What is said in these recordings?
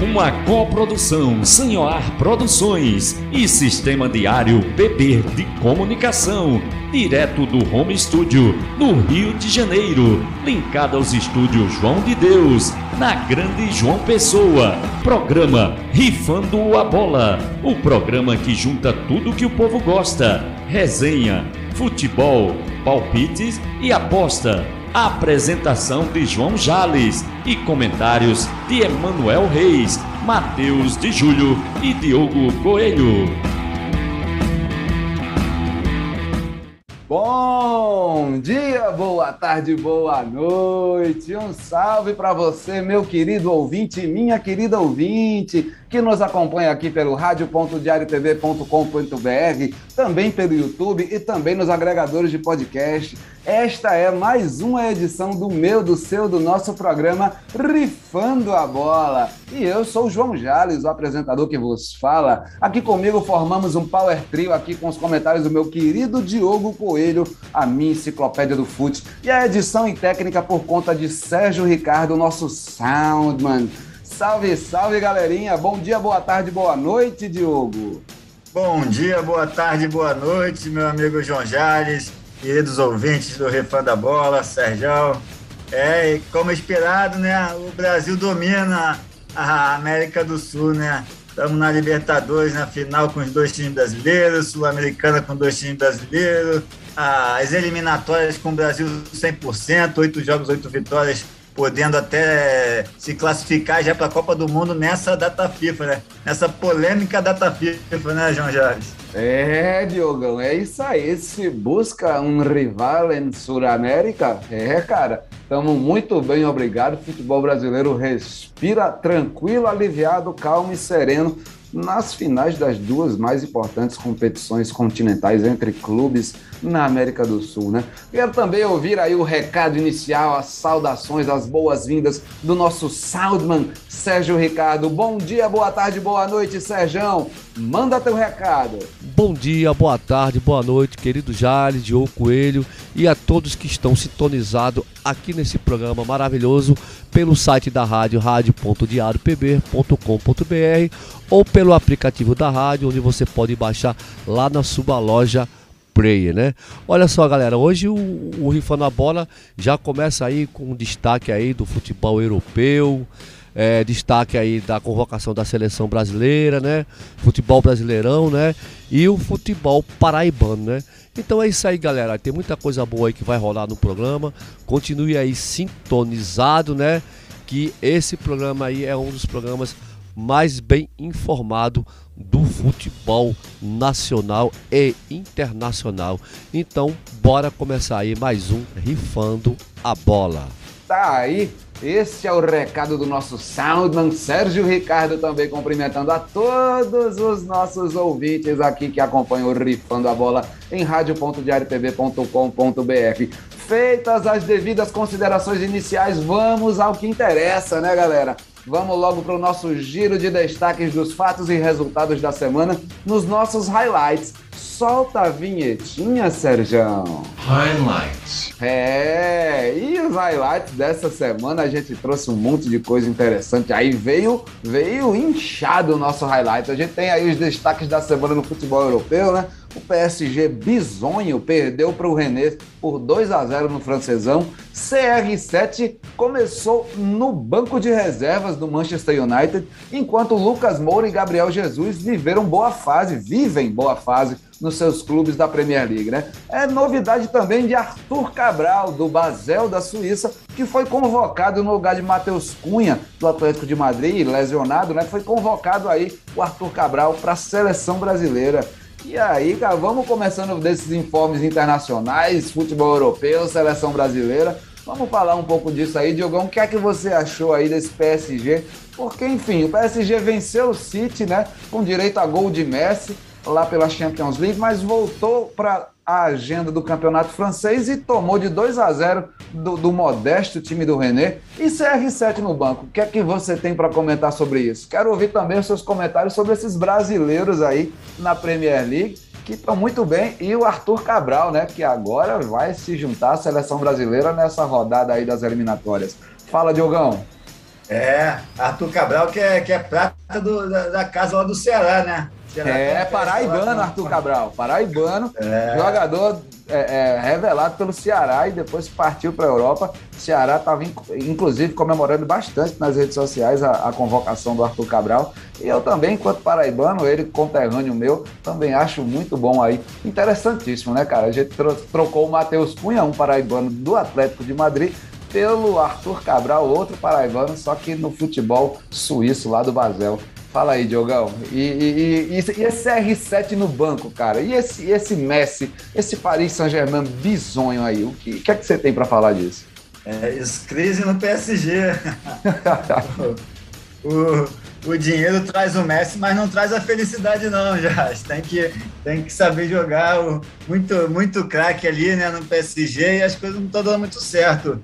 Uma coprodução Sanhoar Produções e Sistema Diário PB de Comunicação, direto do Home Studio, no Rio de Janeiro, linkado aos estúdios João de Deus, na Grande João Pessoa. Programa Rifando a Bola, o programa que junta tudo que o povo gosta: resenha, futebol, palpites e aposta Apresentação de João Jales e comentários de Emanuel Reis, Matheus de Júlio e Diogo Coelho. Bom dia, boa tarde, boa noite. Um salve para você, meu querido ouvinte, minha querida ouvinte, que nos acompanha aqui pelo rádio.diariotv.com.br, também pelo YouTube e também nos agregadores de podcast. Esta é mais uma edição do meu, do seu, do nosso programa Rifando a Bola. E eu sou o João Jales, o apresentador que vos fala. Aqui comigo formamos um power trio aqui com os comentários do meu querido Diogo Coelho, a minha enciclopédia do fute. E a edição e técnica por conta de Sérgio Ricardo, nosso soundman. Salve, salve, galerinha. Bom dia, boa tarde, boa noite, Diogo. Bom dia, boa tarde, boa noite, meu amigo João Jales, queridos ouvintes do Refã da Bola, Sérgio. É, e como esperado, né, o Brasil domina a América do Sul, né? Estamos na Libertadores, na final com os dois times brasileiros, Sul-Americana com dois times brasileiros, as eliminatórias com o Brasil 100%, oito jogos, oito vitórias podendo até se classificar já para a Copa do Mundo nessa data FIFA, né? Nessa polêmica data FIFA, né, João Jardim? É, Diogão, é isso aí. Se busca um rival em Sul-América, é, cara, estamos muito bem, obrigado. Futebol brasileiro respira tranquilo, aliviado, calmo e sereno nas finais das duas mais importantes competições continentais entre clubes na América do Sul, né? Quero também ouvir aí o recado inicial, as saudações, as boas-vindas do nosso Soundman Sérgio Ricardo. Bom dia, boa tarde, boa noite, Sérgio. Manda teu recado. Bom dia, boa tarde, boa noite, querido Jales, Diogo Coelho e a todos que estão sintonizados aqui nesse programa maravilhoso pelo site da rádio, rádio.diariopb.com.br ou pelo aplicativo da rádio, onde você pode baixar lá na sua loja Player, né? Olha só, galera, hoje o, o Rifando a Bola já começa aí com um destaque aí do futebol europeu, é, destaque aí da convocação da seleção brasileira, né? Futebol brasileirão, né? E o futebol paraibano, né? Então é isso aí, galera. Tem muita coisa boa aí que vai rolar no programa. Continue aí sintonizado, né? Que esse programa aí é um dos programas mais bem informado do futebol nacional e internacional. Então, bora começar aí mais um Rifando a Bola. Tá aí, esse é o recado do nosso Soundman Sérgio Ricardo, também cumprimentando a todos os nossos ouvintes aqui que acompanham o Rifando a Bola em rádio.diariotv.com.br. Feitas as devidas considerações iniciais, vamos ao que interessa, né, galera? Vamos logo para o nosso giro de destaques dos fatos e resultados da semana nos nossos highlights. Solta a vinhetinha, Serjão. Highlights. É, e os highlights dessa semana a gente trouxe um monte de coisa interessante. Aí veio, veio inchado o nosso highlight. A gente tem aí os destaques da semana no futebol europeu, né? O PSG bizonho perdeu para o René por 2 a 0 no francesão. CR7 começou no banco de reservas do Manchester United, enquanto Lucas Moura e Gabriel Jesus viveram boa fase, vivem boa fase nos seus clubes da Premier League, né? É novidade também de Arthur Cabral, do Basel da Suíça, que foi convocado no lugar de Matheus Cunha, do Atlético de Madrid, lesionado, né? Foi convocado aí o Arthur Cabral para a seleção brasileira. E aí, cara, vamos começando desses informes internacionais, futebol europeu, seleção brasileira. Vamos falar um pouco disso aí, Diogão. O que é que você achou aí desse PSG? Porque, enfim, o PSG venceu o City, né? Com direito a gol de Messi lá pela Champions League, mas voltou para a agenda do campeonato francês e tomou de 2 a 0 do, do, modesto time do René e CR7 no banco. O que é que você tem para comentar sobre isso? Quero ouvir também os seus comentários sobre esses brasileiros aí na Premier League que estão muito bem e o Arthur Cabral, né, que agora vai se juntar à seleção brasileira nessa rodada aí das eliminatórias. Fala, Diogão. É, Arthur Cabral, que é, que é prata do, da, da, casa lá do Ceará, né? É, paraibano, Arthur Cabral. Paraibano, é. jogador é, é, revelado pelo Ceará e depois partiu para a Europa. O Ceará estava, inclusive, comemorando bastante nas redes sociais a, a, convocação do Arthur Cabral. E eu também, enquanto paraibano, ele conterrâneo meu, também acho muito bom aí. Interessantíssimo, né, cara? A gente trocou o Matheus Cunha, um paraibano do Atlético de Madrid, pelo Arthur Cabral, outro paraibano, só que no futebol suíço lá do Basel. Fala aí, Diogão. E, e, e, e, esse R7 no banco, cara? E esse, esse Messi, esse Paris Saint-Germain bizonho aí? O que, que é que você tem para falar disso? É, crise no PSG. o, o dinheiro traz o Messi, mas não traz a felicidade, não, já. Tem que, tem que saber jogar o, muito, muito craque ali né, no PSG e as coisas não estão dando muito certo.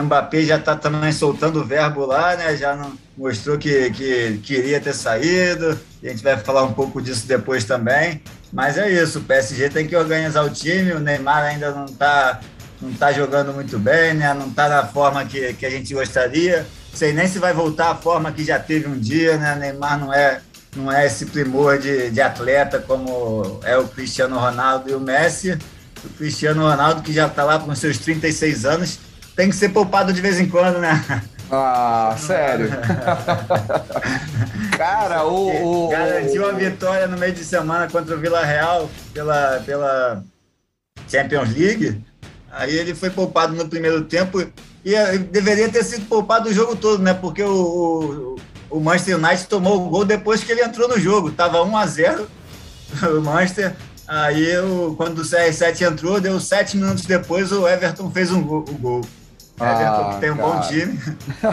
Mbappé já está também soltando o verbo lá, né? Já não, mostrou que, que queria ter saído. A gente vai falar um pouco disso depois também. Mas é isso, o PSG tem que organizar o time. O Neymar ainda não está não tá jogando muito bem, né? Não está na forma que, que a gente gostaria. Sei nem se vai voltar à forma que já teve um dia, né? Neymar não é não é esse primor de, de atleta como é o Cristiano Ronaldo e o Messi. O Cristiano Ronaldo, que já está lá com seus 36 anos, tem que ser poupado de vez em quando, né? Ah, sério? Cara, o, o, Garantiu a vitória no meio de semana contra o Vila Real pela, pela Champions League. Aí ele foi poupado no primeiro tempo e eh, deveria ter sido poupado o jogo todo, né? Porque o, o, o Manchester United tomou o gol depois que ele entrou no jogo. Tava 1 a 0 o Manchester. Aí, o, quando o CR7 entrou, deu sete minutos depois, o Everton fez um gol, o gol. Everton, ah, que tem um cara. bom time.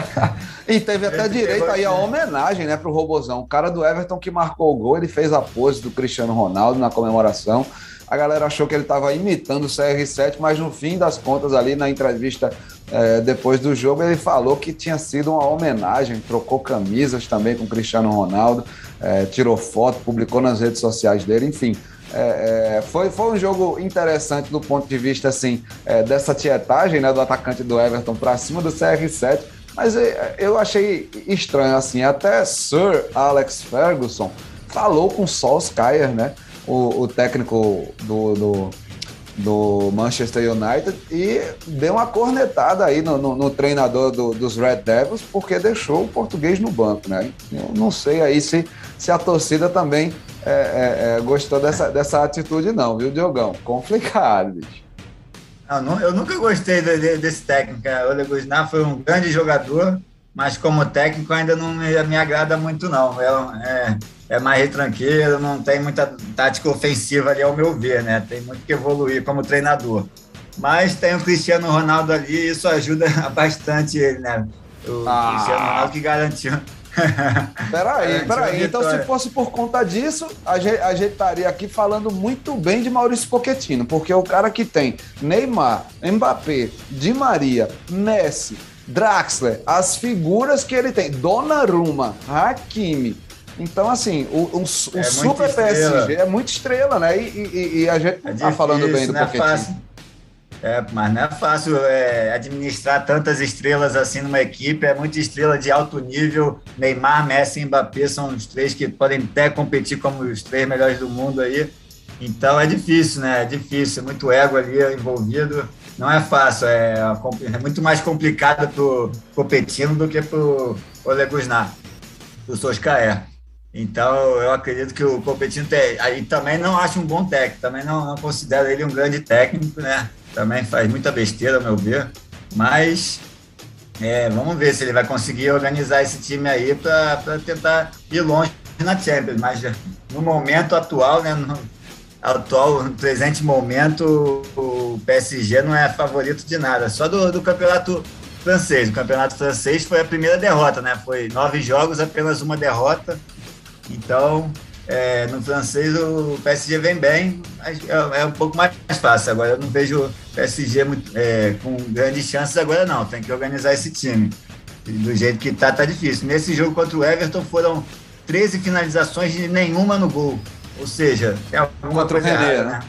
e teve até direito aí a homenagem, né, pro Robozão. O cara do Everton que marcou o gol, ele fez a pose do Cristiano Ronaldo na comemoração. A galera achou que ele estava imitando o CR7, mas no fim das contas, ali na entrevista é, depois do jogo, ele falou que tinha sido uma homenagem, trocou camisas também com o Cristiano Ronaldo, é, tirou foto, publicou nas redes sociais dele, enfim. É, é, foi, foi um jogo interessante do ponto de vista assim é, dessa tietagem né, do atacante do Everton para cima do CR7, mas é, eu achei estranho assim. Até Sir Alex Ferguson falou com Solskjaer, né, o, o técnico do, do, do, Manchester United, e deu uma cornetada aí no, no, no treinador do, dos Red Devils porque deixou o português no banco, né? Eu não sei aí se, se a torcida também é, é, é, gostou dessa, dessa atitude, não, viu, Diogão? Complicado, bicho. Não, eu nunca gostei de, desse técnico. O Ole Guzmán foi um grande jogador, mas como técnico ainda não me, me agrada muito, não. É, é, é mais retranqueiro, não tem muita tática ofensiva ali, ao meu ver, né? Tem muito que evoluir como treinador. Mas tem o Cristiano Ronaldo ali e isso ajuda bastante ele, né? O ah. Cristiano Ronaldo que garantiu Peraí, é, peraí. Então, se fosse por conta disso, a gente, a gente estaria aqui falando muito bem de Maurício Pochettino, porque é o cara que tem Neymar, Mbappé, Di Maria, Messi, Draxler, as figuras que ele tem, Donnarumma, Hakimi. Então, assim, o, um, um é super PSG é muito estrela, né? E, e, e a gente é tá falando bem do é Pochettino. Fácil. É, mas não é fácil é, administrar tantas estrelas assim numa equipe. É muita estrela de alto nível. Neymar, Messi e Mbappé são os três que podem até competir como os três melhores do mundo aí. Então é difícil, né? É difícil, muito ego ali envolvido. Não é fácil, é, é muito mais complicado pro competindo do que pro Ole Guzmán, pro Soscaé. Então eu acredito que o Competino tem. Aí também não acho um bom técnico, também não, não considero ele um grande técnico, né? Também faz muita besteira, ao meu ver. Mas é, vamos ver se ele vai conseguir organizar esse time aí para tentar ir longe na Champions. Mas no momento atual, né, no atual, no presente momento, o PSG não é favorito de nada, só do, do campeonato francês. O campeonato francês foi a primeira derrota, né? Foi nove jogos, apenas uma derrota. Então, é, no francês o PSG vem bem, mas é, é, um pouco mais fácil. Agora eu não vejo o PSG muito, é, com grandes chances agora não. Tem que organizar esse time. Do jeito que tá, tá difícil. Nesse jogo contra o Everton foram 13 finalizações e nenhuma no gol. Ou seja, é contra o René, né?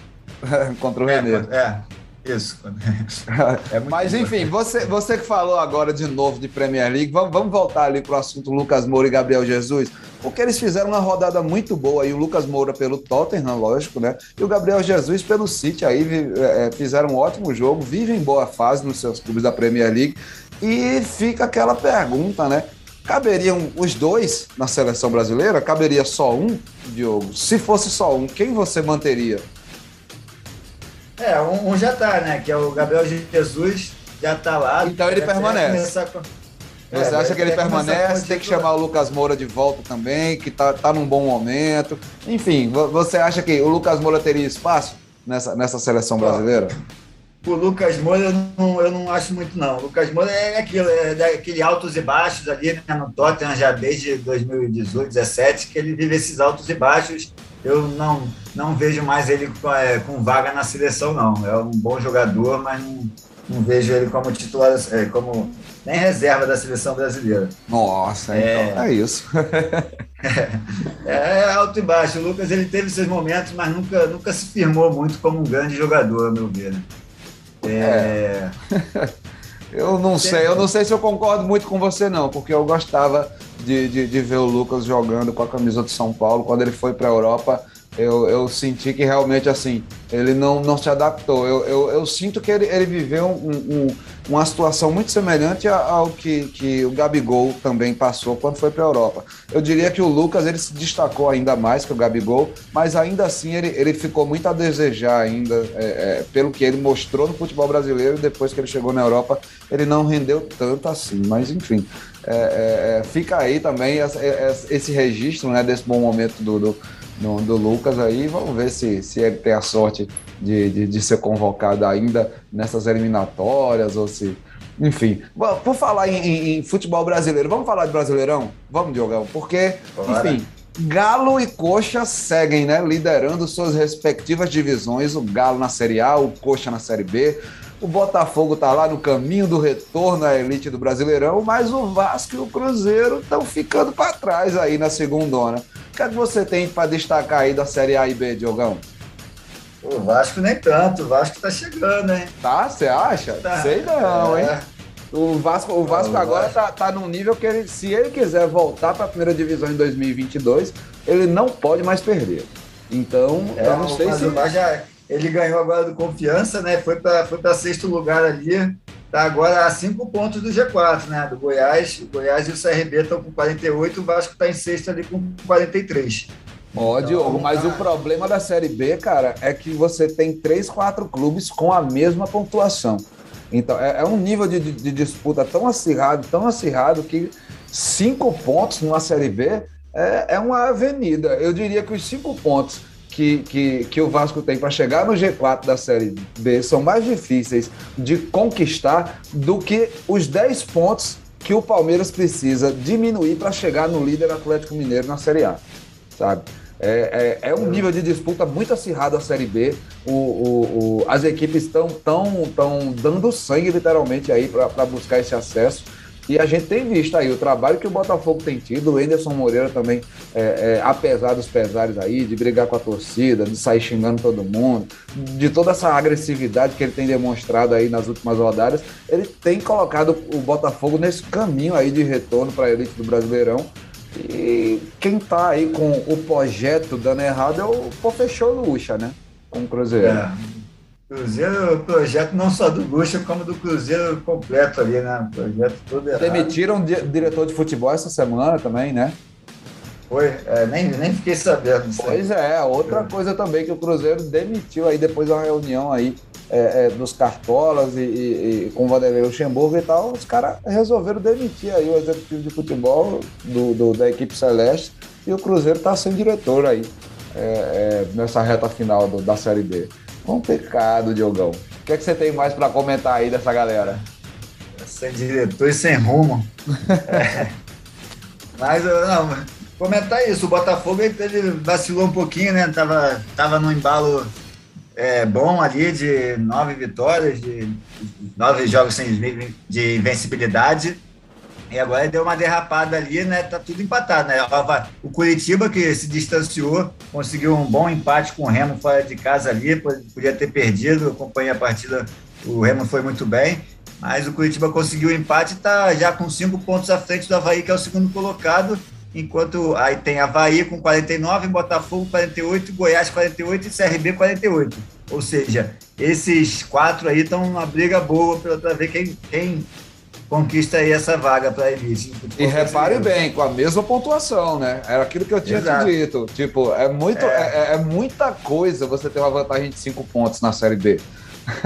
contra o é, René. É, Isso. É Mas enfim, você, você que falou agora de novo de Premier League, vamos, vamos voltar ali para o assunto Lucas Moura e Gabriel Jesus, porque eles fizeram uma rodada muito boa aí, o Lucas Moura pelo Tottenham, lógico, né? E o Gabriel Jesus pelo City aí é, fizeram um ótimo jogo, vivem boa fase nos seus clubes da Premier League. E fica aquela pergunta, né? Caberiam os dois na seleção brasileira? Caberia só um, Diogo? Se fosse só um, quem você manteria? É, um, um, já tá, né? Que é o Gabriel Jesus, já tá lá. Então ele permanece. É, Você acha que ele permanece? Tem que chamar o Lucas Moura de volta também, que tá, tá num bom momento. Enfim, você acha que o Lucas Moura teria espaço nessa, nessa seleção brasileira? O Lucas Moura eu não, eu não acho muito, não. O Lucas Moura é aquilo, é daquele altos e baixos ali né, no Tottenham já desde 2018, 2017, que ele vive esses altos e baixos eu não, não vejo mais ele com, é, com vaga na seleção, não. É um bom jogador, mas não, não vejo ele como titular, é, como nem reserva da seleção brasileira. Nossa, é, então é isso. é, é, alto e baixo. O Lucas ele teve seus momentos, mas nunca, nunca se firmou muito como um grande jogador, a meu ver. Né? É. Eu não sei, eu não sei se eu concordo muito com você, não, porque eu gostava de, de, de ver o Lucas jogando com a camisa de São Paulo. Quando ele foi para a Europa, eu, eu senti que realmente assim ele não, não se adaptou. Eu, eu, eu sinto que ele, ele viveu um, um, uma situação muito semelhante ao que, que o Gabigol também passou quando foi para a Europa. Eu diria que o Lucas ele se destacou ainda mais que o Gabigol, mas ainda assim ele, ele ficou muito a desejar ainda é, é, pelo que ele mostrou no futebol brasileiro. Depois que ele chegou na Europa, ele não rendeu tanto assim. Mas enfim, é, é, é fica aí também esse registro né, desse bom momento do, do no, do Lucas aí. Vamos ver se, se ele tem a sorte de, de, de ser convocado ainda nessas eliminatórias ou se. Enfim, por falar em, em, em, futebol brasileiro, vamos falar de Brasileirão? Vamos, Diogão, porque, enfim, Galo e Coxa seguem, né, liderando suas respectivas divisões, o Galo na Série A, o Coxa na Série B. O Botafogo tá lá no caminho do retorno à elite do Brasileirão, mas o Vasco e o Cruzeiro estão ficando para trás aí na segunda. O que, é que você tem para destacar aí da Série A e B, Diogão? O Vasco nem tanto, o Vasco tá chegando, hein? Tá, você acha? Tá. Sei não, é. hein? O Vasco, o Vasco agora Vasco. Tá, tá num nível que ele, se ele quiser voltar para a primeira divisão em 2022, ele não pode mais perder. Então, é, eu não sei se. Já, ele ganhou agora do confiança, né? Foi para foi sexto lugar ali. Está agora a cinco pontos do G4, né? Do Goiás. O Goiás e o CRB estão com 48, o Vasco está em sexto ali com 43. Ó, então, Diogo, mas tá... o problema da Série B, cara, é que você tem três, quatro clubes com a mesma pontuação. Então, é, é um nível de, de, de, disputa tão acirrado, tão acirrado, que cinco pontos numa Série B é, é uma avenida. Eu diria que os cinco pontos que, que, que o Vasco tem para chegar no G4 da Série B são mais difíceis de conquistar do que os 10 pontos que o Palmeiras precisa diminuir para chegar no líder Atlético Mineiro na Série A, sabe? É, é, é, um nível de disputa muito acirrado a Série B. O, o, o as equipes estão tão, tão dando sangue, literalmente, aí para buscar esse acesso. E a gente tem visto aí o trabalho que o Botafogo tem tido, o Enderson Moreira também, é, é, apesar dos pesares aí, de brigar com a torcida, de sair xingando todo mundo, de toda essa agressividade que ele tem demonstrado aí nas últimas rodadas, ele tem colocado o Botafogo nesse caminho aí de retorno para a elite do Brasileirão. E quem tá aí com o projeto dando errado é o Pô Fechou Lucha, né? Com o Cruzeiro. É. Cruzeiro, projeto não só do Lucha, como do Cruzeiro completo ali, né? projeto todo errado. Demitiram o diretor de futebol essa semana também, né? Foi, é, nem, nem fiquei sabendo. Pois é, outra coisa também que o Cruzeiro demitiu aí depois de uma reunião aí é, é, dos cartolas e, e, e com o Vanderlei Luxemburgo e tal, os caras resolveram demitir aí o executivo de futebol do, do da equipe Celeste e o Cruzeiro está sem diretor aí é, é, nessa reta final do, da Série B. Complicado, Diogão. O que, é que você tem mais para comentar aí dessa galera? Sem diretor e sem rumo. é. Mas, não, comentar isso. O Botafogo ele vacilou um pouquinho, né? Tava, tava no embalo é, bom ali de nove vitórias, de nove jogos sem, de invencibilidade. E agora deu uma derrapada ali, né? Tá tudo empatado, né? O Curitiba, que se distanciou, conseguiu um bom empate com o Remo fora de casa ali, podia ter perdido, acompanhei a partida, o Remo foi muito bem, mas o Curitiba conseguiu o empate e tá já com cinco pontos à frente do Havaí, que é o segundo colocado, enquanto aí tem Havaí com 49, Botafogo 48, Goiás 48 e CRB 48. Ou seja, esses quatro aí estão numa briga boa para ver quem, quem conquista aí essa vaga para a elite. E repare bem, com a mesma pontuação, né? Era aquilo que eu tinha Exato. te dito. Tipo, é, muito, é. É, é. muita coisa você ter uma vantagem de 5 pontos na Série B.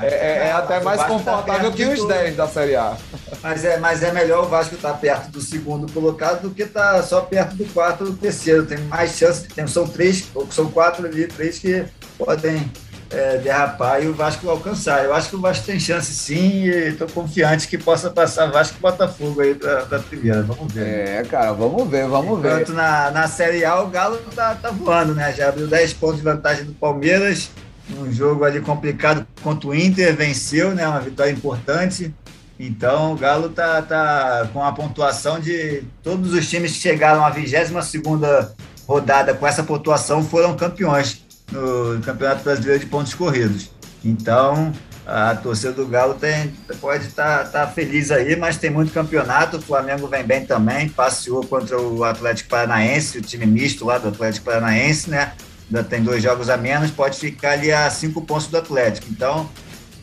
é, é, é até mais tá confortável tá que os 10 da Série A. Mas é, mas é melhor o Vasco estar tá perto do segundo colocado do que estar tá só perto do quarto do terceiro. Tem mais chance, tem, são três, são quatro ali, três que podem é, derrapar e o Vasco alcançar. Eu acho que o Vasco tem chance sim e estou confiante que possa passar Vasco e Botafogo aí para a primeira. Vamos ver. É, cara, vamos ver, vamos Enquanto ver. Enquanto na, na Série A o Galo tá, tá voando, né? Já abriu 10 pontos de vantagem do Palmeiras, um jogo ali complicado contra o Inter, venceu, né? Uma vitória importante. Então o Galo tá, tá com a pontuação de todos os times que chegaram à 22 segunda rodada com essa pontuação foram campeões no Campeonato Brasileiro de Pontos Corridos. Então, a torcida do Galo tem, pode estar tá, tá feliz aí, mas tem muito campeonato. O Flamengo vem bem também, passeou contra o Atlético Paranaense, o time misto lá do Atlético Paranaense, né? Ainda tem dois jogos a menos, pode ficar ali a cinco pontos do Atlético. Então,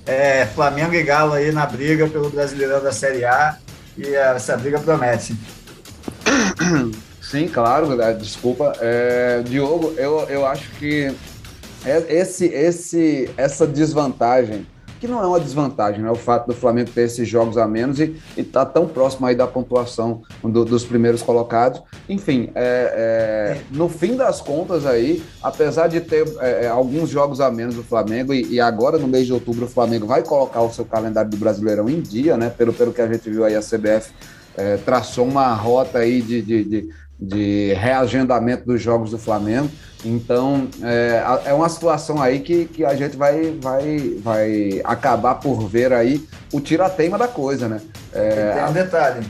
é, Flamengo e Galo aí na briga pelo Brasileirão da Série A e essa briga promete. Sim, claro, desculpa. É, Diogo, eu, eu acho que esse, esse, essa desvantagem, que não é uma desvantagem, né? O fato do Flamengo ter esses jogos a menos e estar tá tão próximo aí da pontuação do, dos primeiros colocados. Enfim, é, é, no fim das contas aí, apesar de ter é, é, alguns jogos a menos do Flamengo, e, e, agora no mês de outubro o Flamengo vai colocar o seu calendário do Brasileirão em dia, né? Pelo, pelo que a gente viu aí, a CBF é, traçou uma rota aí de, de, de de reagendamento dos jogos do Flamengo. Então, é, é uma situação aí que, que a gente vai, vai, vai acabar por ver aí o tirateima da coisa, né? É, tem um detalhe.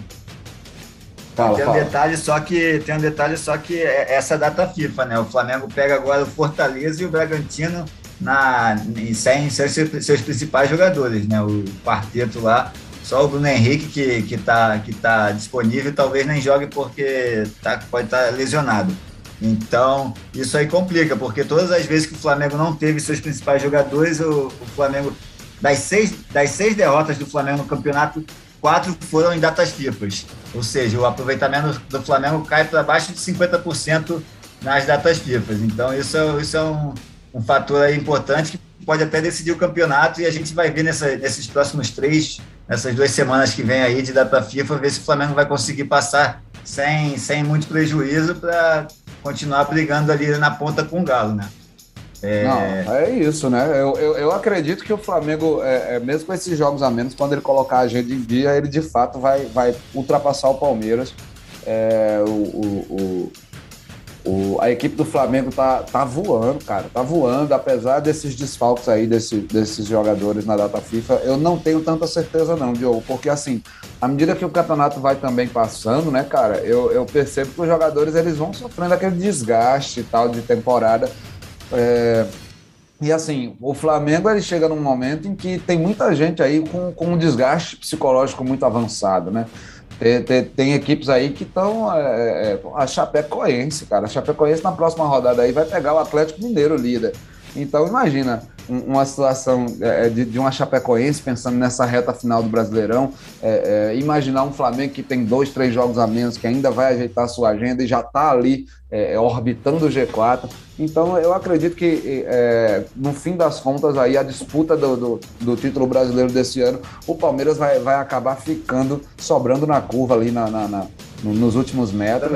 Fala, tem um fala. detalhe só que tem um detalhe só que é essa data FIFA, né? O Flamengo pega agora o Fortaleza e o Bragantino na sem seus, seus principais jogadores, né? O quarteto lá só o Bruno Henrique que, que, tá, que tá disponível, talvez nem jogue porque tá, pode estar tá lesionado. Então, isso aí complica, porque todas as vezes que o Flamengo não teve seus principais jogadores, o, o Flamengo, das seis, das seis derrotas do Flamengo no campeonato, quatro foram em datas FIFA. Ou seja, o aproveitamento do Flamengo cai para baixo de 50% nas datas FIFA. Então, isso, isso é um, um fator importante que pode até decidir o campeonato e a gente vai ver nessa, nesses próximos três, nessas duas semanas que vem aí de data FIFA, ver se o Flamengo vai conseguir passar sem, sem muito prejuízo para continuar brigando ali na ponta com o Galo, né? É... Não, é isso, né? Eu, eu, eu acredito que o Flamengo, é, é, mesmo com esses jogos a menos, quando ele colocar a agenda em dia, ele de fato vai, vai ultrapassar o Palmeiras. É, o, o, o, a equipe do Flamengo tá, tá voando, cara, tá voando, apesar desses desfalques aí desse, desses jogadores na data FIFA, eu não tenho tanta certeza não, Diogo, porque assim, à medida que o campeonato vai também passando, né, cara, eu, eu percebo que os jogadores eles vão sofrendo aquele desgaste e tal de temporada. É, e assim, o Flamengo ele chega num momento em que tem muita gente aí com, com um desgaste psicológico muito avançado, né? Tem, tem, tem, equipes aí que estão. É, é, é, a Chapecoense, cara. A Chapecoense na próxima rodada aí vai pegar o Atlético Mineiro líder. Então imagina uma situação é, de, de, uma Chapecoense pensando nessa reta final do Brasileirão, é, é, imaginar um Flamengo que tem dois, três jogos a menos, que ainda vai ajeitar sua agenda e já está ali é, orbitando o G4. Então eu acredito que é, no fim das contas aí a disputa do, do, do, título brasileiro desse ano, o Palmeiras vai, vai acabar ficando, sobrando na curva ali na, na, na nos últimos metros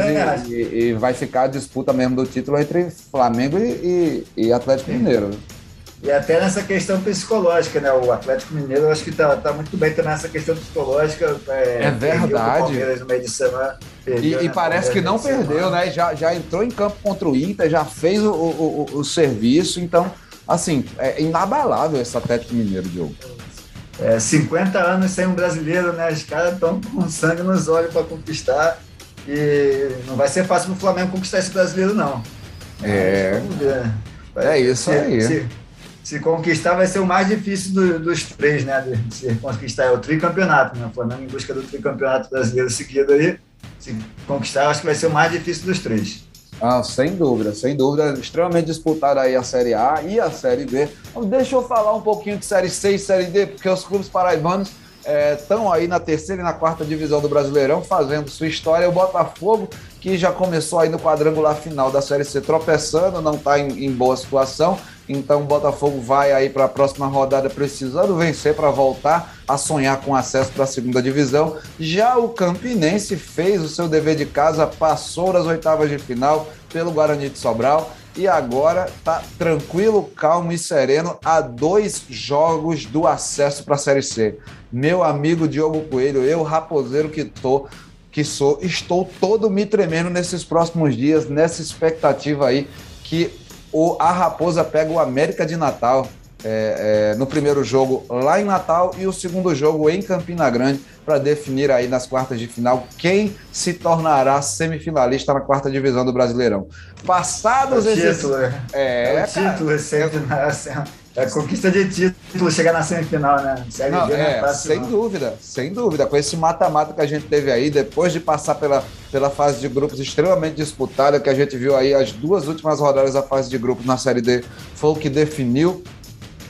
e, e, e, vai ficar a disputa mesmo do título entre Flamengo e, e Atlético Mineiro. E até nessa questão psicológica, né? O Atlético Mineiro, eu acho que tá, tá muito bem também nessa questão psicológica. É, é verdade. No meio de semana, perdeu, e, né? parece que não perdeu, né? Já, já entrou em campo contra o Inter, já fez o, o, o, o serviço. Então, assim, é inabalável esse Atlético Mineiro, Diogo. é, 50 anos sem um brasileiro, né? Os caras estão com sangue nos olhos para conquistar. E não vai ser fácil para o Flamengo conquistar esse brasileiro, não. É. Vamos ver. É isso se, aí. Se, se, conquistar, vai ser o mais difícil do, dos três, né? De, se conquistar é o tricampeonato, né? O Flamengo em busca do tricampeonato brasileiro seguido aí. Se conquistar, acho que vai ser o mais difícil dos três. Ah, sem dúvida, sem dúvida. Extremamente disputada aí a Série A e a Série B. Deixa eu falar um pouquinho de Série C e Série D, porque os clubes paraibanos estão é, aí na terceira e na quarta divisão do Brasileirão, fazendo sua história. O Botafogo, que já começou aí no quadrangular final da Série C tropeçando, não está em, em, boa situação. Então o Botafogo vai aí para a próxima rodada precisando vencer para voltar a sonhar com acesso para a segunda divisão. Já o Campinense fez o seu dever de casa, passou das oitavas de final pelo Guarani de Sobral e agora tá tranquilo, calmo e sereno a dois jogos do acesso para a Série C. Meu amigo Diogo Coelho, eu raposeiro que tô, que sou, estou todo me tremendo nesses próximos dias, nessa expectativa aí que o, a Raposa pega o América de Natal é, é, no primeiro jogo lá em Natal e o segundo jogo em Campina Grande para definir aí nas quartas de final quem se tornará semifinalista na quarta divisão do Brasileirão. Passados é esses... título, é, é, é o título, é, é conquista de título chegar na semifinal, né? Série não, é, é sem não. dúvida, sem dúvida. Com esse mata-mata que a gente teve aí, depois de passar pela, pela fase de grupos extremamente disputada, que a gente viu aí as duas últimas rodadas da fase de grupos na Série D, foi o que definiu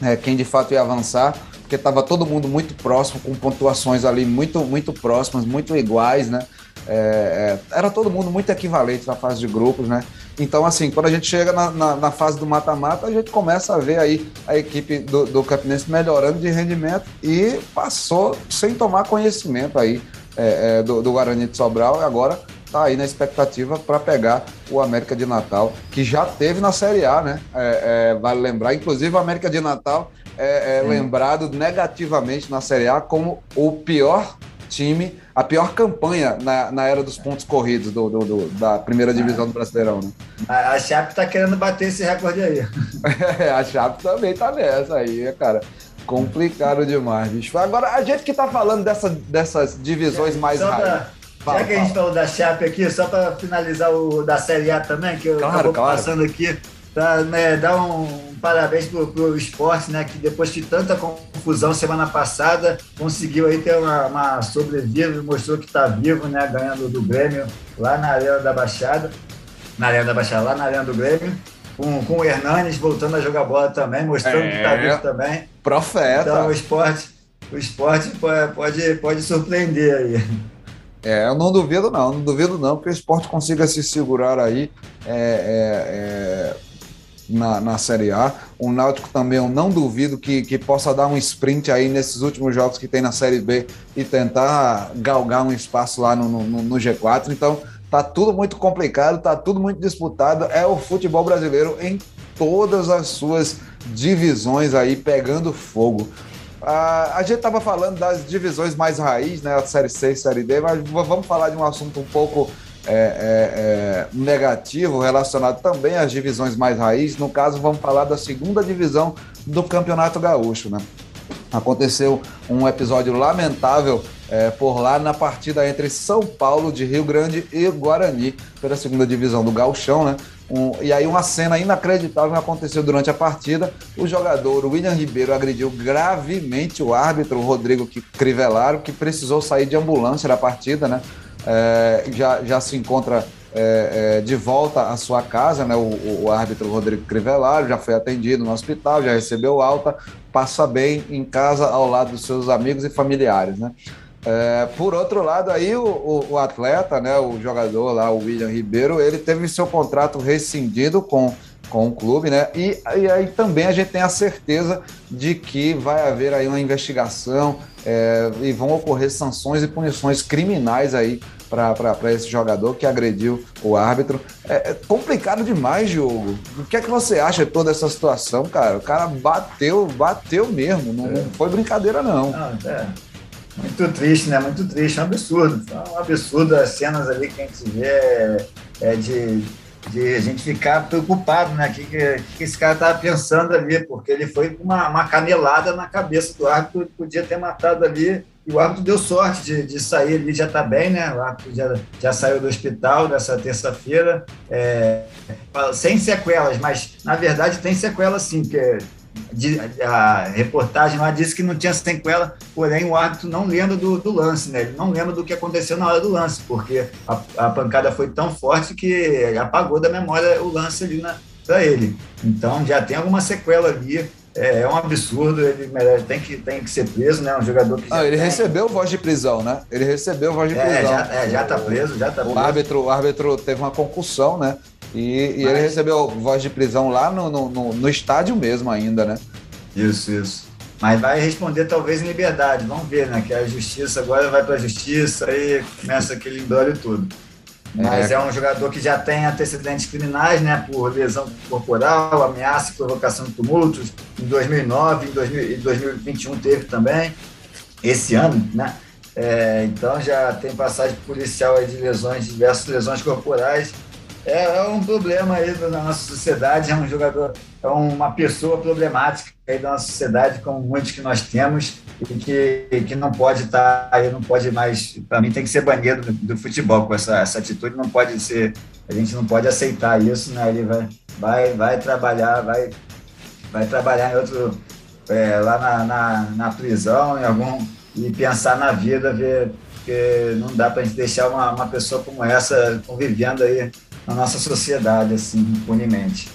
é, quem de fato ia avançar, porque estava todo mundo muito próximo, com pontuações ali muito, muito próximas, muito iguais, né? É, é, era todo mundo muito equivalente na fase de grupos, né? Então, assim, quando a gente chega na, na, na fase do mata-mata, a gente começa a ver aí a equipe do, do Campinense melhorando de rendimento e passou sem tomar conhecimento aí é, é do, do Guarani de Sobral e agora está aí na expectativa para pegar o América de Natal, que já teve na Série A, né? É, é, vale lembrar, inclusive o América de Natal é, é lembrado negativamente na Série A como o pior time, a pior campanha na, na era dos pontos corridos do, do, do da primeira divisão do Brasileirão. Né? A, a Chape está querendo bater esse recorde aí. a Chape também está nessa aí, cara complicado demais, bicho. Agora, a gente que tá falando dessa, dessas divisões mais raras. Já que a gente falou da Chape aqui, só para finalizar o da Série A também, que eu claro, claro. passando aqui, né, dar um, parabéns pro, pro esporte, né? Que depois de tanta confusão semana passada, conseguiu aí ter uma, uma sobrevida, mostrou que está vivo, né? Ganhando do Grêmio lá na Arena da Baixada. Na Arena da Baixada, lá na Arena do Grêmio. Com, com o Hernanes voltando a jogar bola também, mostrando é, que está vivo também. Profeta. Então o esporte, o esporte pode, pode, pode surpreender aí. É, eu não duvido não, não duvido não que o esporte consiga se segurar aí é, é, é, na, na Série A. O Náutico também eu não duvido que, que possa dar um sprint aí nesses últimos jogos que tem na Série B e tentar galgar um espaço lá no, no, no G4. Então tá tudo muito complicado, tá tudo muito disputado. É o futebol brasileiro em todas as suas divisões aí pegando fogo. A gente estava falando das divisões mais raiz, né? A Série C Série D, mas vamos falar de um assunto um pouco é, é, é, negativo relacionado também às divisões mais raiz. No caso, vamos falar da segunda divisão do Campeonato Gaúcho, né? Aconteceu um episódio lamentável é, por lá na partida entre São Paulo de Rio Grande e Guarani pela segunda divisão do Gauchão, né? Um, e aí uma cena inacreditável aconteceu durante a partida. O jogador William Ribeiro agrediu gravemente o árbitro Rodrigo Crivellaro, que precisou sair de ambulância da partida, né? É, já, já se encontra é, é, de volta à sua casa, né? O, o árbitro Rodrigo Crivellaro já foi atendido no hospital, já recebeu alta, passa bem em casa ao lado dos seus amigos e familiares, né? É, por outro lado, aí o, o, o, atleta, né, o jogador lá, o William Ribeiro, ele teve seu contrato rescindido com, com o clube, né? E, e aí também a gente tem a certeza de que vai haver aí uma investigação é, e vão ocorrer sanções e punições criminais aí para esse jogador que agrediu o árbitro. É, é, complicado demais, Diogo. O que é que você acha de toda essa situação, cara? O cara bateu, bateu mesmo, não, não foi brincadeira, não. Não, é. Muito triste, né? Muito triste, é um absurdo. É um absurdo as cenas ali que a gente vê é, de de a gente ficar preocupado, né? O que, que, que, esse cara estava pensando ali, porque ele foi com uma, uma canelada na cabeça do árbitro, podia ter matado ali, e o árbitro deu sorte de, de sair ali, já está bem, né? O árbitro já, já saiu do hospital nessa terça-feira, é, sem sequelas, mas na verdade tem sequelas sim, porque a reportagem lá disse que não tinha sequela, porém o árbitro não lembra do, do, lance, né? Ele não lembra do que aconteceu na hora do lance, porque a, a pancada foi tão forte que apagou da memória o lance ali para ele. Então já tem alguma sequela ali. É, é um absurdo, ele tem que, tem que ser preso, né? Um jogador que. Ah, ele tem... recebeu voz de prisão, né? Ele recebeu voz de é, prisão. Já, é, já tá preso, já tá o preso. Árbitro, o árbitro teve uma concussão, né? E, e Mas... ele recebeu voz de prisão lá no, no, no, estádio mesmo ainda, né? Isso, isso. Mas vai responder talvez em liberdade, vamos ver, né? Que a justiça agora vai para a justiça e começa aquele embrólio tudo. Mas é. é. um jogador que já tem antecedentes criminais, né? Por lesão corporal, ameaça e provocação de tumultos. Em 2009, em 2021 teve também. Esse ano, né? É, então já tem passagem policial de lesões, diversas lesões corporais é, é, um problema aí da nossa sociedade, é um jogador, é uma pessoa problemática aí da nossa sociedade, como muitos que nós temos, e que, que não pode estar tá, aí, não pode mais, para mim tem que ser banido do, do, futebol com essa, essa atitude, não pode ser, a gente não pode aceitar isso, né? Ele vai, vai, vai trabalhar, vai, vai trabalhar em outro, é, lá na, na, na prisão, em algum, e pensar na vida, ver que não dá para a gente deixar uma, uma pessoa como essa convivendo aí na nossa sociedade, assim, impunemente.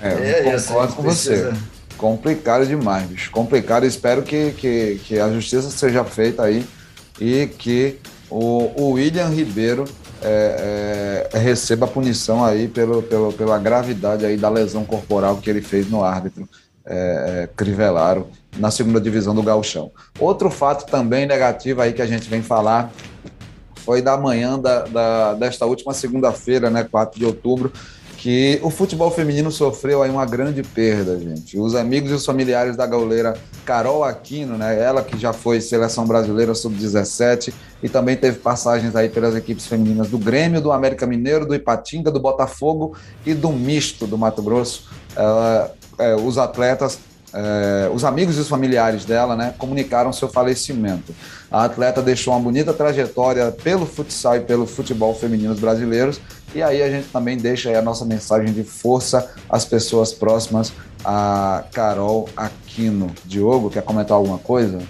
É, é concordo com precisa... você. Complicado demais, bicho. Complicado. Espero que, que, que a justiça seja feita aí e que o, o William Ribeiro é, é, receba a punição aí pelo, pelo, pela gravidade aí da lesão corporal que ele fez no árbitro é, é Crivellaro na segunda divisão do Gauchão. Outro fato também negativo aí que a gente vem falar foi da manhã da, da desta última segunda-feira, né, 4 de outubro, que o futebol feminino sofreu aí uma grande perda, gente. Os amigos e os familiares da gauleira Carol Aquino, né, ela que já foi seleção brasileira sub-17 e também teve passagens aí pelas equipes femininas do Grêmio, do América Mineiro, do Ipatinga, do Botafogo e do Misto do Mato Grosso. Ela, é, os atletas é, os amigos e os familiares dela né, comunicaram seu falecimento. A atleta deixou uma bonita trajetória pelo futsal e pelo futebol femininos brasileiros. E aí a gente também deixa a nossa mensagem de força às pessoas próximas a Carol Aquino. Diogo, quer comentar alguma coisa?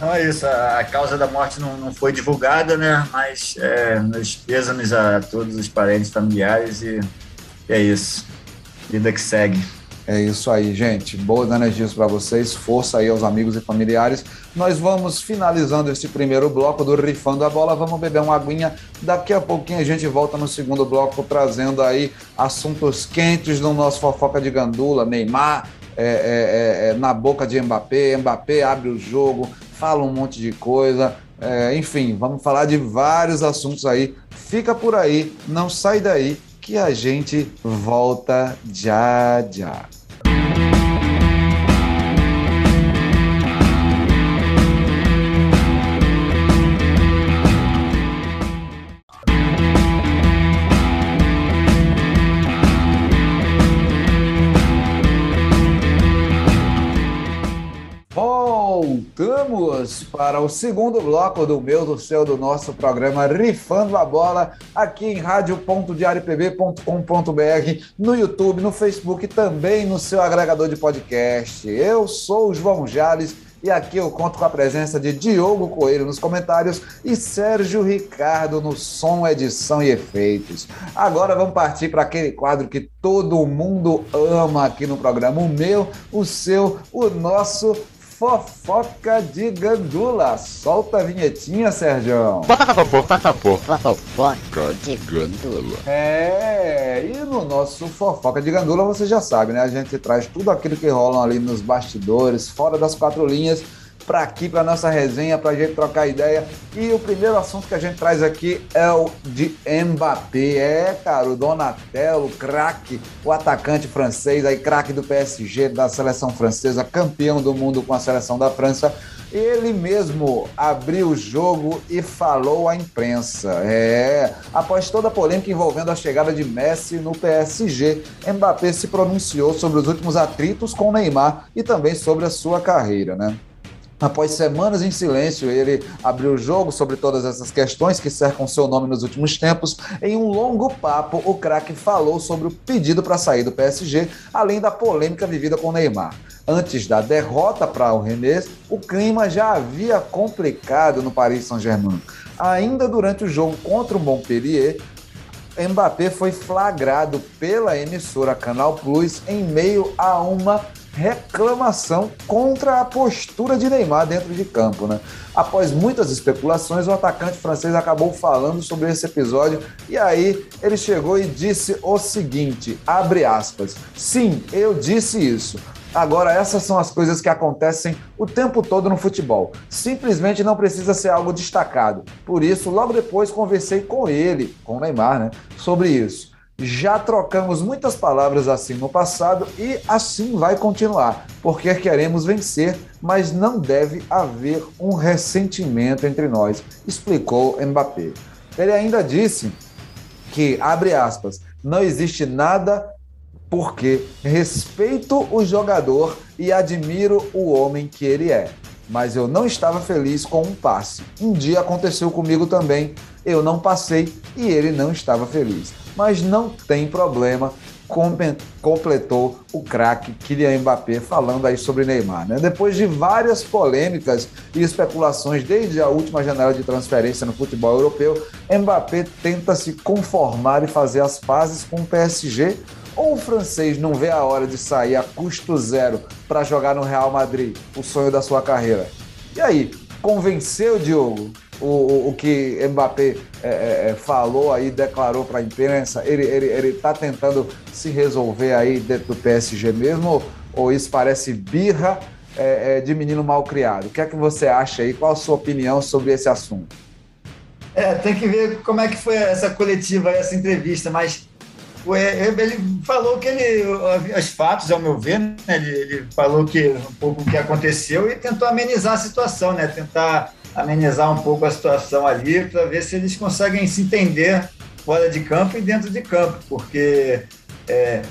Não é isso, a causa da morte não, não foi divulgada, né? Mas é, nos pêsames a todos os parentes familiares e, e é isso. Vida que segue. É isso aí, gente. Boas energias para vocês, força aí aos amigos e familiares. Nós vamos finalizando esse primeiro bloco do Rifando a Bola. Vamos beber uma aguinha. Daqui a pouquinho a gente volta no segundo bloco trazendo aí assuntos quentes do nosso fofoca de gandula, Neymar. É, é, é, é na boca de Mbappé, Mbappé abre o jogo, fala um monte de coisa, é, enfim, vamos falar de vários assuntos aí. Fica por aí, não sai daí que a gente volta já já. Voltamos para o segundo bloco do meu, do seu, do nosso programa Rifando a Bola, aqui em rádio.diariopb.com.br, no YouTube, no Facebook também no seu agregador de podcast. Eu sou o João Jales e aqui eu conto com a presença de Diogo Coelho nos comentários e Sérgio Ricardo no som, edição e efeitos. Agora vamos partir para aquele quadro que todo mundo ama aqui no programa, o meu, o seu, o nosso fofoca de gandula. Solta a vinhetinha, Sérgio. Fofoca de gandula. É, e no nosso fofoca de gandula, você já sabe, né? A gente traz tudo aquilo que rolam ali nos bastidores, fora das quatro linhas para aqui, para nossa resenha, para a gente trocar ideia. E o primeiro assunto que a gente traz aqui é o de Mbappé. É, cara, o Donatello, craque, o atacante francês, aí craque do PSG, da seleção francesa, campeão do mundo com a seleção da França, Ele mesmo abriu o jogo e falou à imprensa. É, após toda a polêmica envolvendo a chegada de Messi no PSG, Mbappé se pronunciou sobre os últimos atritos com Neymar e também sobre a sua carreira, né? Após semanas em silêncio, ele abriu o jogo sobre todas essas questões que cercam seu nome nos últimos tempos. Em um longo papo, o craque falou sobre o pedido para sair do PSG, além da polêmica vivida com Neymar. Antes da derrota para o Rennes, o clima já havia complicado no Paris Saint-Germain. Ainda durante o jogo contra o Montpellier, Mbappé foi flagrado pela emissora Canal Plus em meio a uma reclamação contra a postura de Neymar dentro de campo, né? Após muitas especulações, o atacante francês acabou falando sobre esse episódio e aí ele chegou e disse o seguinte, abre aspas: "Sim, eu disse isso. Agora, essas são as coisas que acontecem o tempo todo no futebol. Simplesmente não precisa ser algo destacado. Por isso, logo depois conversei com ele, com o Neymar, né, sobre isso. Já trocamos muitas palavras assim no passado e assim vai continuar, porque queremos vencer, mas não deve haver um ressentimento entre nós, explicou Mbappé. Ele ainda disse que, abre aspas, não existe nada porque respeito o jogador e admiro o homem que ele é. Mas eu não estava feliz com um passe. Um dia aconteceu comigo também. Eu não passei e ele não estava feliz mas não tem problema, completou o craque Kylian Mbappé falando aí sobre Neymar. Né? Depois de várias polêmicas e especulações desde a última janela de transferência no futebol europeu, Mbappé tenta se conformar e fazer as pazes com o PSG ou o francês não vê a hora de sair a custo zero para jogar no Real Madrid, o sonho da sua carreira? E aí, convenceu, Diogo? O, o, o que Mbappé é, é, é falou aí, declarou para a imprensa, ele está ele, ele tá tentando se resolver aí dentro do PSG mesmo, ou, ou isso parece birra é, é, de menino mal criado? O que é que você acha aí? Qual a sua opinião sobre esse assunto? É, tem que ver como é que foi essa coletiva, essa entrevista, mas ele falou que ele, os fatos, ao meu ver, né, ele, ele, falou que um pouco o que aconteceu e tentou amenizar a situação, né, tentar amenizar um pouco a situação ali para ver se eles conseguem se entender fora de campo e dentro de campo, porque é,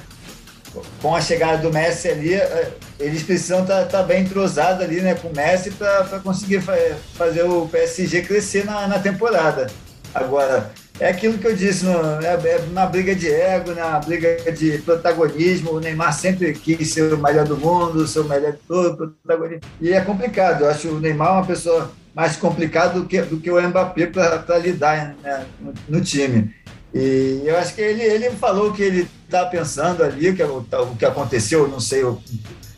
com a chegada do Messi ali, é, eles precisam estar tá, tá bem entrosados ali né, com o Messi para conseguir fazer o PSG crescer na, na temporada. Agora, é aquilo que eu disse, no, é, é na briga de ego, na briga de protagonismo, o Neymar sempre quis ser o melhor do mundo, ser o melhor de todo. E é complicado, eu acho o Neymar uma pessoa mais complicada do que, do que o Mbappé para lidar né, no, no, time. E eu acho que ele, ele falou que ele está pensando ali, que o, o que aconteceu, não sei, o,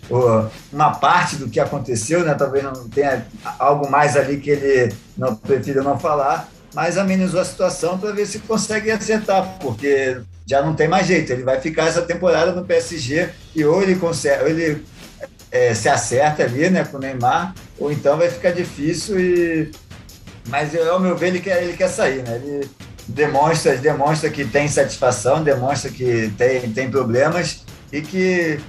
o, uma parte do que aconteceu, né? talvez não tenha algo mais ali que ele não prefira não falar, mas amenizou a situação para ver se consegue acertar, porque já não tem mais jeito. Ele vai ficar essa temporada no PSG e ou ele consegue, ou ele é, se acerta ali, né, com o Neymar, ou então vai ficar difícil e mas ao meu ver ele quer ele quer sair, né? Ele demonstra demonstra que tem satisfação, demonstra que tem tem problemas e que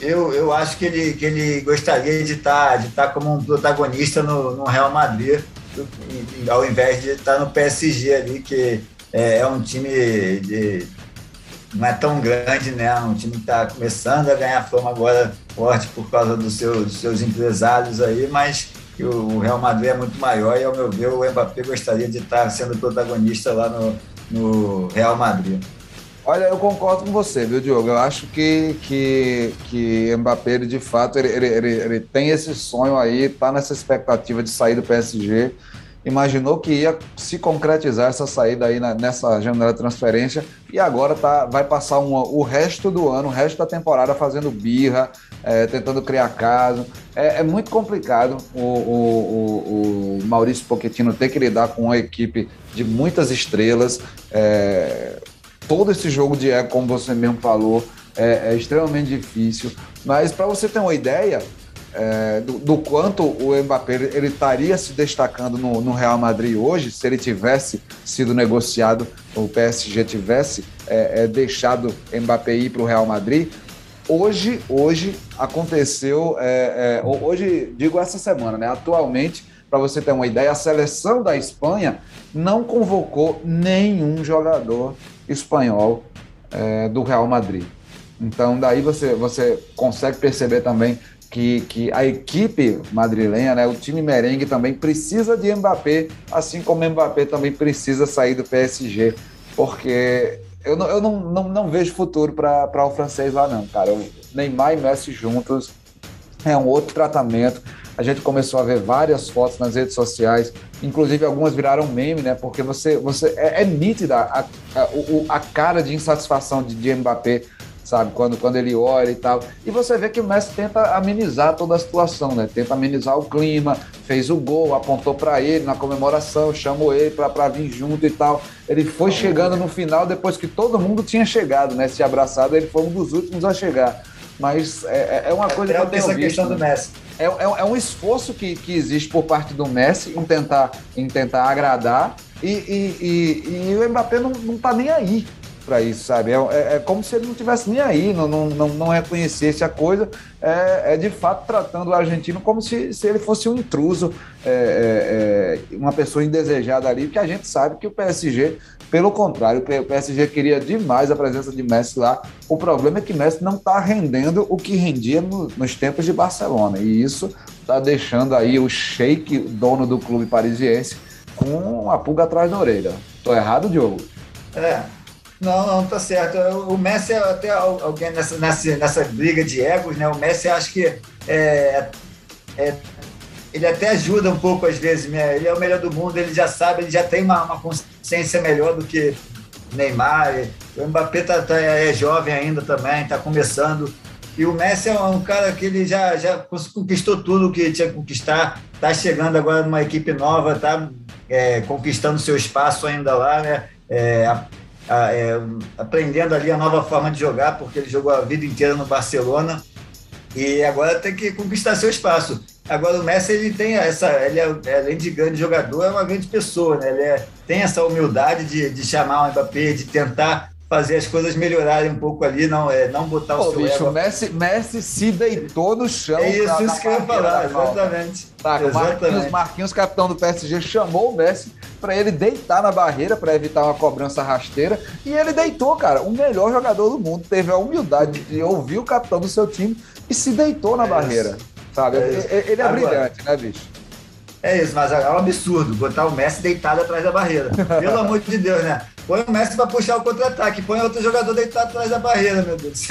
eu, eu acho que ele, que ele gostaria de estar tá, de estar tá como um protagonista no, no Real Madrid ao invés de estar no PSG ali, que é, é um time de, não é tão grande, né? Um time que está começando a ganhar fama agora forte por causa do seu, dos seus empresários aí, mas o Real Madrid é muito maior e, ao meu ver, o Mbappé gostaria de estar sendo protagonista lá no, no Real Madrid. Olha, eu concordo com você, viu, Diogo? Eu acho que, que, que Mbappé, de fato, ele, ele, ele, ele tem esse sonho aí, tá nessa expectativa de sair do PSG. Imaginou que ia se concretizar essa saída aí na, nessa janela de transferência e agora tá, vai passar o resto do ano, o resto da temporada fazendo birra, é, tentando criar caso. É, é muito complicado o, o, o, o, Maurício Pochettino ter que lidar com uma equipe de muitas estrelas. É, todo esse jogo de ego, como você mesmo falou, é, é extremamente difícil. Mas para você ter uma ideia é, do, do, quanto o Mbappé ele estaria se destacando no, no, Real Madrid hoje, se ele tivesse sido negociado, o PSG tivesse é, é, deixado Mbappé ir para o Real Madrid, hoje, hoje aconteceu, é, é, hoje, digo essa semana, né? Atualmente, para você ter uma ideia, a seleção da Espanha não convocou nenhum jogador espanhol é, do Real Madrid. Então, daí você, você consegue perceber também que, que a equipe madrilenha, né, o time merengue também precisa de Mbappé, assim como Mbappé também precisa sair do PSG, porque eu não, eu não, não, não vejo futuro para o francês lá, não, cara. O Neymar e Messi juntos é um outro tratamento. A gente começou a ver várias fotos nas redes sociais, inclusive algumas viraram meme, né? Porque você, você é, é nítida a, a, a, cara de insatisfação de, de Mbappé sabe? Quando, quando ele olha e tal. E você vê que o Messi tenta amenizar toda a situação, né? Tenta amenizar o clima, fez o gol, apontou para ele na comemoração, chamou ele para vir junto e tal. Ele foi chegando no final depois que todo mundo tinha chegado, né? Se abraçado, ele foi um dos últimos a chegar. Mas é, é, é uma coisa é, que eu tenho essa visto, questão do Messi. É, é, é, um esforço que, que existe por parte do Messi em tentar, em tentar agradar e, e, e, e o Mbappé não, não tá nem aí para isso, sabe? É, é, é, como se ele não tivesse nem aí, não, não, não, não reconhecesse a coisa. É, é, de fato tratando o argentino como se, se ele fosse um intruso, é, é, é uma pessoa indesejada ali, porque a gente sabe que o PSG, pelo contrário, o PSG queria demais a presença de Messi lá. O problema é que Messi não está rendendo o que rendia no, nos tempos de Barcelona, e isso está deixando aí o Sheik, dono do clube parisiense, com a pulga atrás da orelha. Tô errado, Diogo? É, não, não, tá certo. O Messi é até alguém nessa, nessa, nessa briga de egos, né? O Messi acho que é, é, ele até ajuda um pouco às vezes, né? Ele é o melhor do mundo, ele já sabe, ele já tem uma, uma consciência melhor do que Neymar. O Mbappé tá, tá, é jovem ainda também, está começando. E o Messi é um cara que ele já, já conquistou tudo que tinha que conquistar, está chegando agora numa equipe nova, está é, conquistando seu espaço ainda lá, né? É, é, aprendendo ali a nova forma de jogar, porque ele jogou a vida inteira no Barcelona e agora tem que conquistar seu espaço. Agora o Messi ele tem essa, ele é, além de grande jogador, é uma grande pessoa, né? Ele é, tem essa humildade de, de chamar o Mbappé, de tentar fazer as coisas melhorarem um pouco ali, não é não botar o seu bicho, ego. Messi, Messi se deitou no chão. É isso, isso que eu ia falar, exatamente. Tá, exatamente. Marquinhos, Marquinhos, capitão do PSG, chamou o Messi para ele deitar na barreira para evitar uma cobrança rasteira e ele deitou, cara. O melhor jogador do mundo teve a humildade de ouvir o capitão do seu time e se deitou na é barreira, isso. sabe? É ele, é Agora, brilhante, né, bicho? É isso, mas é um absurdo botar o Messi deitado atrás da barreira. Pelo amor de Deus, né? Põe o Messi para puxar o contra-ataque, põe outro jogador deitado atrás da barreira, meu Deus.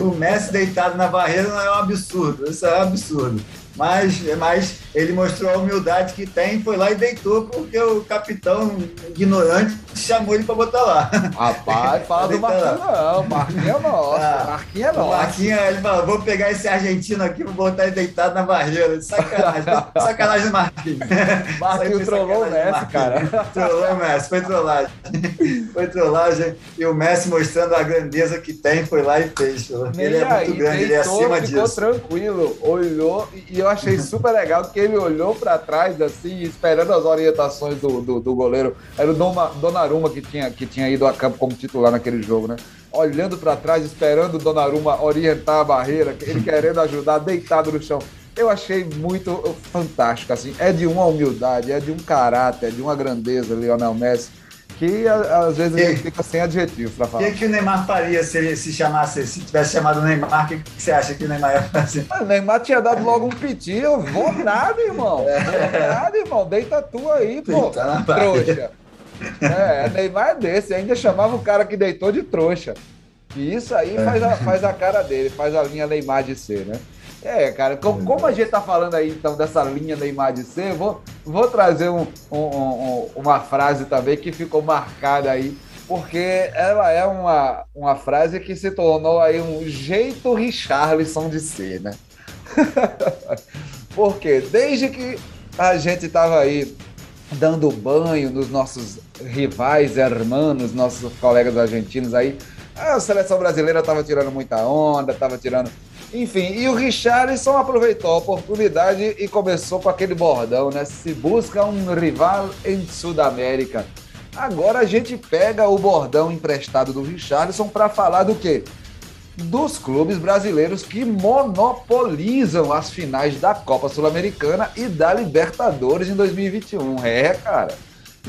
O Messi deitado na barreira não é um absurdo, isso é um absurdo mas, mas ele mostrou a humildade que tem, foi lá e deitou, porque o capitão ignorante chamou ele para botar lá. Rapaz, fala do Marquinhos não, Marquinhos é nosso, ah, Marquinhos é nosso. Marquinhos, ele falou, vou pegar esse argentino aqui, vou botar ele deitado na barreira, sacanagem, sacanagem do Marquinhos. Marquinhos trollou o Messi, cara. Trollou o Messi, foi trollagem. Foi trollagem, e o Messi mostrando a grandeza que tem, foi lá e fez. Ele é muito grande, ele é acima disso. Ficou tranquilo, olhou e eu achei super legal que ele olhou para trás, assim, esperando as orientações do, do, do goleiro. Era o Doma, Donnarumma que tinha, que tinha ido a campo como titular naquele jogo, né? Olhando para trás, esperando o Donnarumma orientar a barreira, ele querendo ajudar, deitado no chão. Eu achei muito fantástico, assim. É de uma humildade, é de um caráter, é de uma grandeza, Lionel Messi que às vezes a gente fica sem adjetivo para falar. O que, que o Neymar faria se ele se chamasse, se tivesse chamado o Neymar? O que, que você acha que o Neymar ia fazer? O Neymar tinha dado logo um piti, eu vou nada, irmão. É. Vou nada, irmão. Deita tu aí, pô. Trouxa. É, Neymar é desse, ainda chamava o cara que deitou de trouxa. E isso aí faz a, faz a cara dele, faz a linha Neymar de ser, né? É, cara, como, como, a gente tá falando aí então dessa linha Neymar de ser, vou, vou trazer um, um, um, uma frase também que ficou marcada aí, porque ela é uma, uma frase que se tornou aí um jeito Richarlison de ser, né? porque desde que a gente tava aí dando banho nos nossos rivais, hermanos, nossos colegas argentinos aí, a seleção brasileira tava tirando muita onda, tava tirando enfim, e o Richarlison aproveitou a oportunidade e começou com aquele bordão, né? Se busca um rival em Sudamérica. Agora a gente pega o bordão emprestado do Richarlison para falar do quê? dos clubes brasileiros que monopolizam as finais da Copa Sul-Americana e da Libertadores em 2021. É, cara.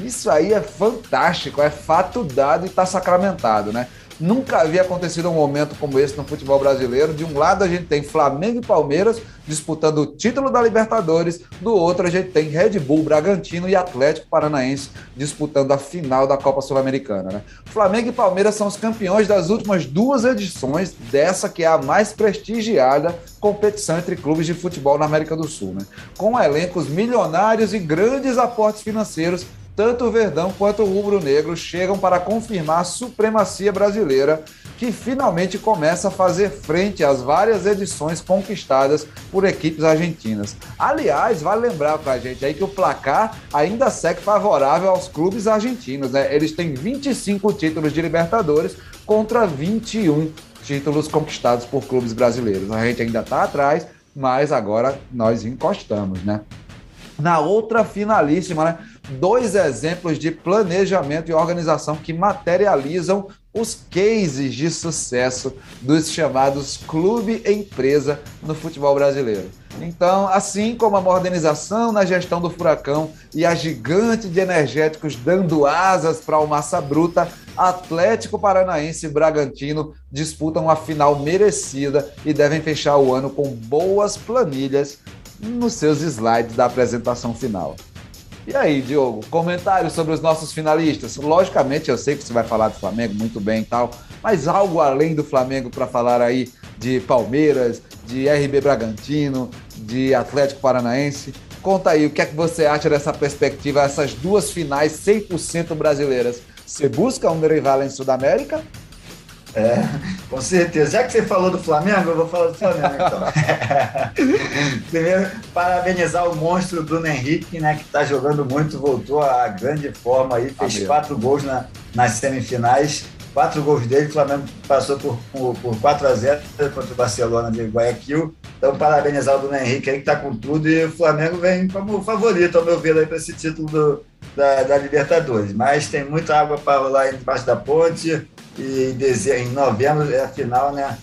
Isso aí é fantástico, é fato dado e está sacramentado, né? Nunca havia acontecido um momento como esse no futebol brasileiro. De um lado a gente tem Flamengo e Palmeiras disputando o título da Libertadores, do outro a gente tem Red Bull, Bragantino e Atlético Paranaense disputando a final da Copa Sul-Americana. Né? Flamengo e Palmeiras são os campeões das últimas duas edições dessa que é a mais prestigiada competição entre clubes de futebol na América do Sul, né? com elencos milionários e grandes aportes financeiros tanto o Verdão quanto o Rubro Negro chegam para confirmar a supremacia brasileira, que finalmente começa a fazer frente às várias edições conquistadas por equipes argentinas. Aliás, vale lembrar para a gente aí que o placar ainda segue favorável aos clubes argentinos, né? Eles têm 25 títulos de Libertadores contra 21 títulos conquistados por clubes brasileiros. A gente ainda está atrás, mas agora nós encostamos, né? Na outra finalíssima, né? Dois exemplos de planejamento e organização que materializam os cases de sucesso dos chamados clube empresa no futebol brasileiro. Então, assim como a modernização na gestão do furacão e a gigante de energéticos dando asas para o massa bruta, Atlético Paranaense e Bragantino disputam a final merecida e devem fechar o ano com boas planilhas nos seus slides da apresentação final. E aí, Diogo, comentários sobre os nossos finalistas? Logicamente, eu sei que você vai falar do Flamengo muito bem e tal, mas algo além do Flamengo para falar aí de Palmeiras, de RB Bragantino, de Atlético Paranaense. Conta aí, o que é que você acha dessa perspectiva, essas duas finais 100% brasileiras? Você busca um rival em Sudamérica é, com certeza. Já que você falou do Flamengo, eu vou falar do Flamengo então. Primeiro, parabenizar o monstro Bruno Henrique, né, que está jogando muito, voltou à grande forma aí, fez quatro gols na, nas semifinais. Quatro gols dele, o Flamengo passou por, por, por 4 a 0 contra o Barcelona de Guayaquil. Então, parabenizar o Bruno Henrique aí, que está com tudo, e o Flamengo vem como favorito, ao meu ver, para esse título do, da, da Libertadores. Mas tem muita água para rolar embaixo da ponte e em novembro é a final, né?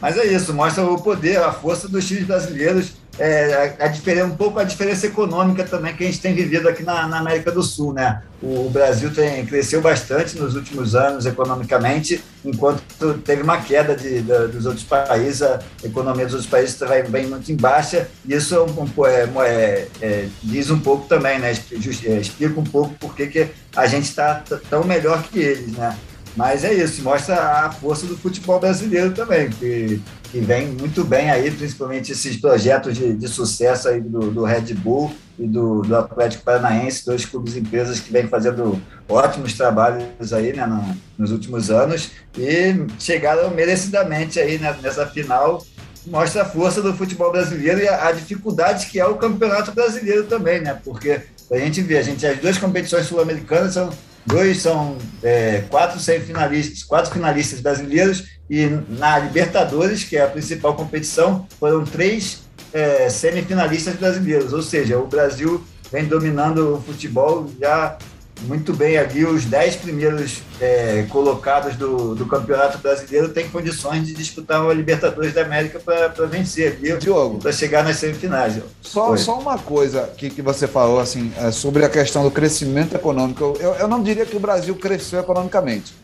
Mas é isso, mostra o poder, a força dos times brasileiros, é, a, a diferença, um pouco a diferença econômica também que a gente tem vivido aqui na, na América do Sul, né? O, Brasil tem, cresceu bastante nos últimos anos economicamente, enquanto teve uma queda de, de dos outros países, a economia dos outros países vai bem muito em baixa, e isso é é, é, é, diz um pouco também, né? Explica um pouco por que a gente está tão melhor que eles, né? Mas é isso, mostra a força do futebol brasileiro também, que, que vem muito bem aí, principalmente esses projetos de, de sucesso aí do, do Red Bull e do, do, Atlético Paranaense, dois clubes empresas que vêm fazendo ótimos trabalhos aí né, no, nos últimos anos e chegaram merecidamente aí né, nessa final. Mostra a força do futebol brasileiro e a, a dificuldade que é o campeonato brasileiro também, né? Porque a gente vê, a gente as duas competições sul-americanas são dois são é, quatro semifinalistas, quatro finalistas brasileiros e na Libertadores, que é a principal competição, foram três é, semifinalistas brasileiros. Ou seja, o Brasil vem dominando o futebol já muito bem ali. Os dez primeiros é, colocados do, do Campeonato Brasileiro têm condições de disputar a Libertadores da América para vencer ali, Diogo, para chegar nas semifinais. Só, só uma coisa que, que você falou assim é, sobre a questão do crescimento econômico. Eu, eu não diria que o Brasil cresceu economicamente.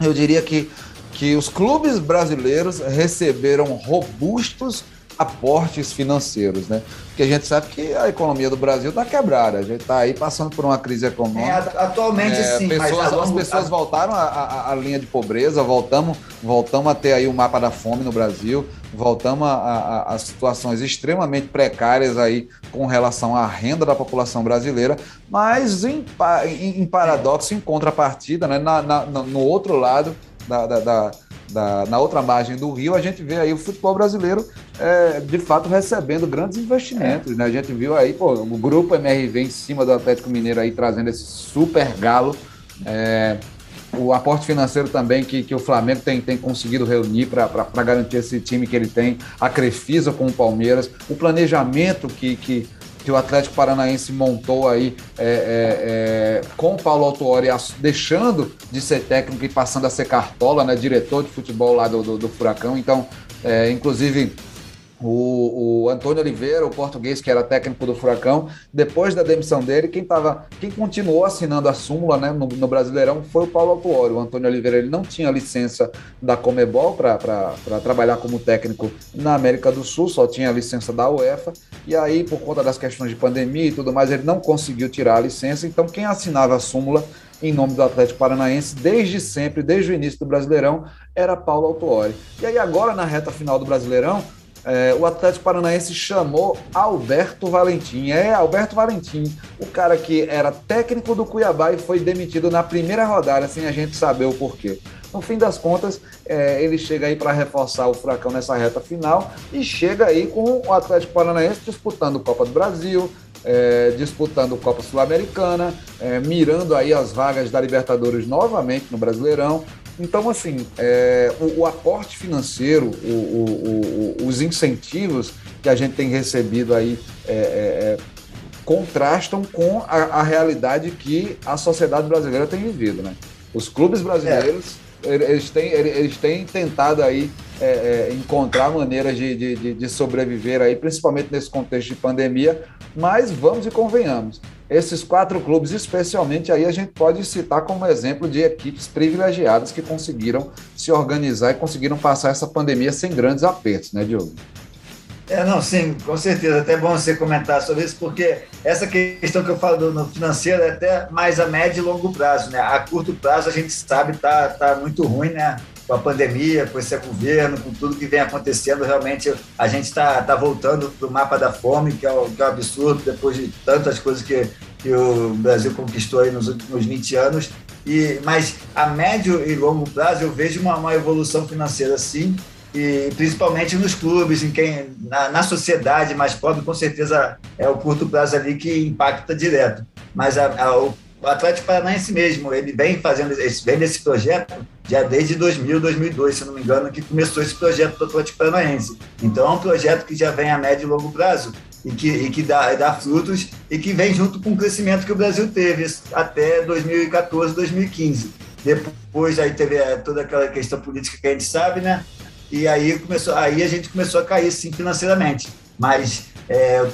Eu diria que, que os clubes brasileiros receberam robustos aportes financeiros, né? Porque a gente sabe que a economia do Brasil está quebrada, a gente está aí passando por uma crise econômica. É, atualmente é, sim, pessoas, as pessoas voltaram à, linha de pobreza, voltamos, voltamos a ter aí o mapa da fome no Brasil, voltamos a, a, a, situações extremamente precárias aí com relação à renda da população brasileira, mas em, em, em paradoxo, em contrapartida, né? Na, na, no outro lado da, da, da da, na outra margem do rio, a gente vê aí o futebol brasileiro é, de fato recebendo grandes investimentos. Né? A gente viu aí pô, o grupo MRV em cima do Atlético Mineiro aí trazendo esse super galo. É, o aporte financeiro também que, que o Flamengo tem, tem conseguido reunir para garantir esse time que ele tem, a Crefisa com o Palmeiras, o planejamento que, que, que o Atlético Paranaense montou aí é, é, é, com o Paulo Autuori deixando de ser técnico e passando a ser cartola, né, diretor de futebol lá do, do, do Furacão. Então, é, inclusive o, o, Antônio Oliveira, o português que era técnico do Furacão, depois da demissão dele, quem tava, quem continuou assinando a súmula né, no, no Brasileirão foi o Paulo Autuori. O Antônio Oliveira ele não tinha licença da Comebol para trabalhar como técnico na América do Sul, só tinha a licença da UEFA. E aí, por conta das questões de pandemia e tudo mais, ele não conseguiu tirar a licença. Então, quem assinava a súmula em nome do Atlético Paranaense, desde sempre, desde o início do Brasileirão, era Paulo Autuori. E aí, agora, na reta final do Brasileirão, é, o Atlético Paranaense chamou Alberto Valentim. É, Alberto Valentim, o cara que era técnico do Cuiabá e foi demitido na primeira rodada, sem a gente saber o porquê. No fim das contas, é, ele chega aí para reforçar o Furacão nessa reta final e chega aí com o Atlético Paranaense disputando Copa do Brasil, é, disputando Copa Sul-Americana, é, mirando aí as vagas da Libertadores novamente no Brasileirão. Então, assim, é, o, o, aporte financeiro, o, o, os incentivos que a gente tem recebido aí é, é, é, contrastam com a, a, realidade que a sociedade brasileira tem vivido, né? Os clubes brasileiros, é. eles, têm, eles têm tentado aí é, encontrar maneiras de, de, de sobreviver aí, principalmente nesse contexto de pandemia, mas vamos e convenhamos esses quatro clubes, especialmente aí a gente pode citar como exemplo de equipes privilegiadas que conseguiram se organizar e conseguiram passar essa pandemia sem grandes apertos, né, Diogo? É, não, sim, com certeza. Até bom você comentar sobre isso, porque essa questão que eu falo do, financeiro é até mais a médio e longo prazo, né? A curto prazo a gente sabe tá, tá muito ruim, né? Com a pandemia, com esse governo, com tudo que vem acontecendo, realmente a gente está tá voltando para o mapa da fome, que é, o, que é um absurdo, depois de tantas coisas que, que o Brasil conquistou aí nos últimos 20 anos. E, mas a médio e longo prazo eu vejo uma, uma evolução financeira sim, e principalmente nos clubes, em quem na, na, sociedade mais pobre, com certeza é o curto prazo ali que impacta direto. Mas a, a, o Atlético Paranaense mesmo, ele vem fazendo esse, vem nesse projeto já desde 2000, 2002, se não me engano, que começou esse projeto do Atlético Paranaense. Então é um projeto que já vem a médio e longo prazo e que, e que dá, dá frutos e que vem junto com o crescimento que o Brasil teve até 2014, 2015. Depois aí teve é, toda aquela questão política que a gente sabe, né? E aí começou, aí a gente começou a cair sim financeiramente. Mas é,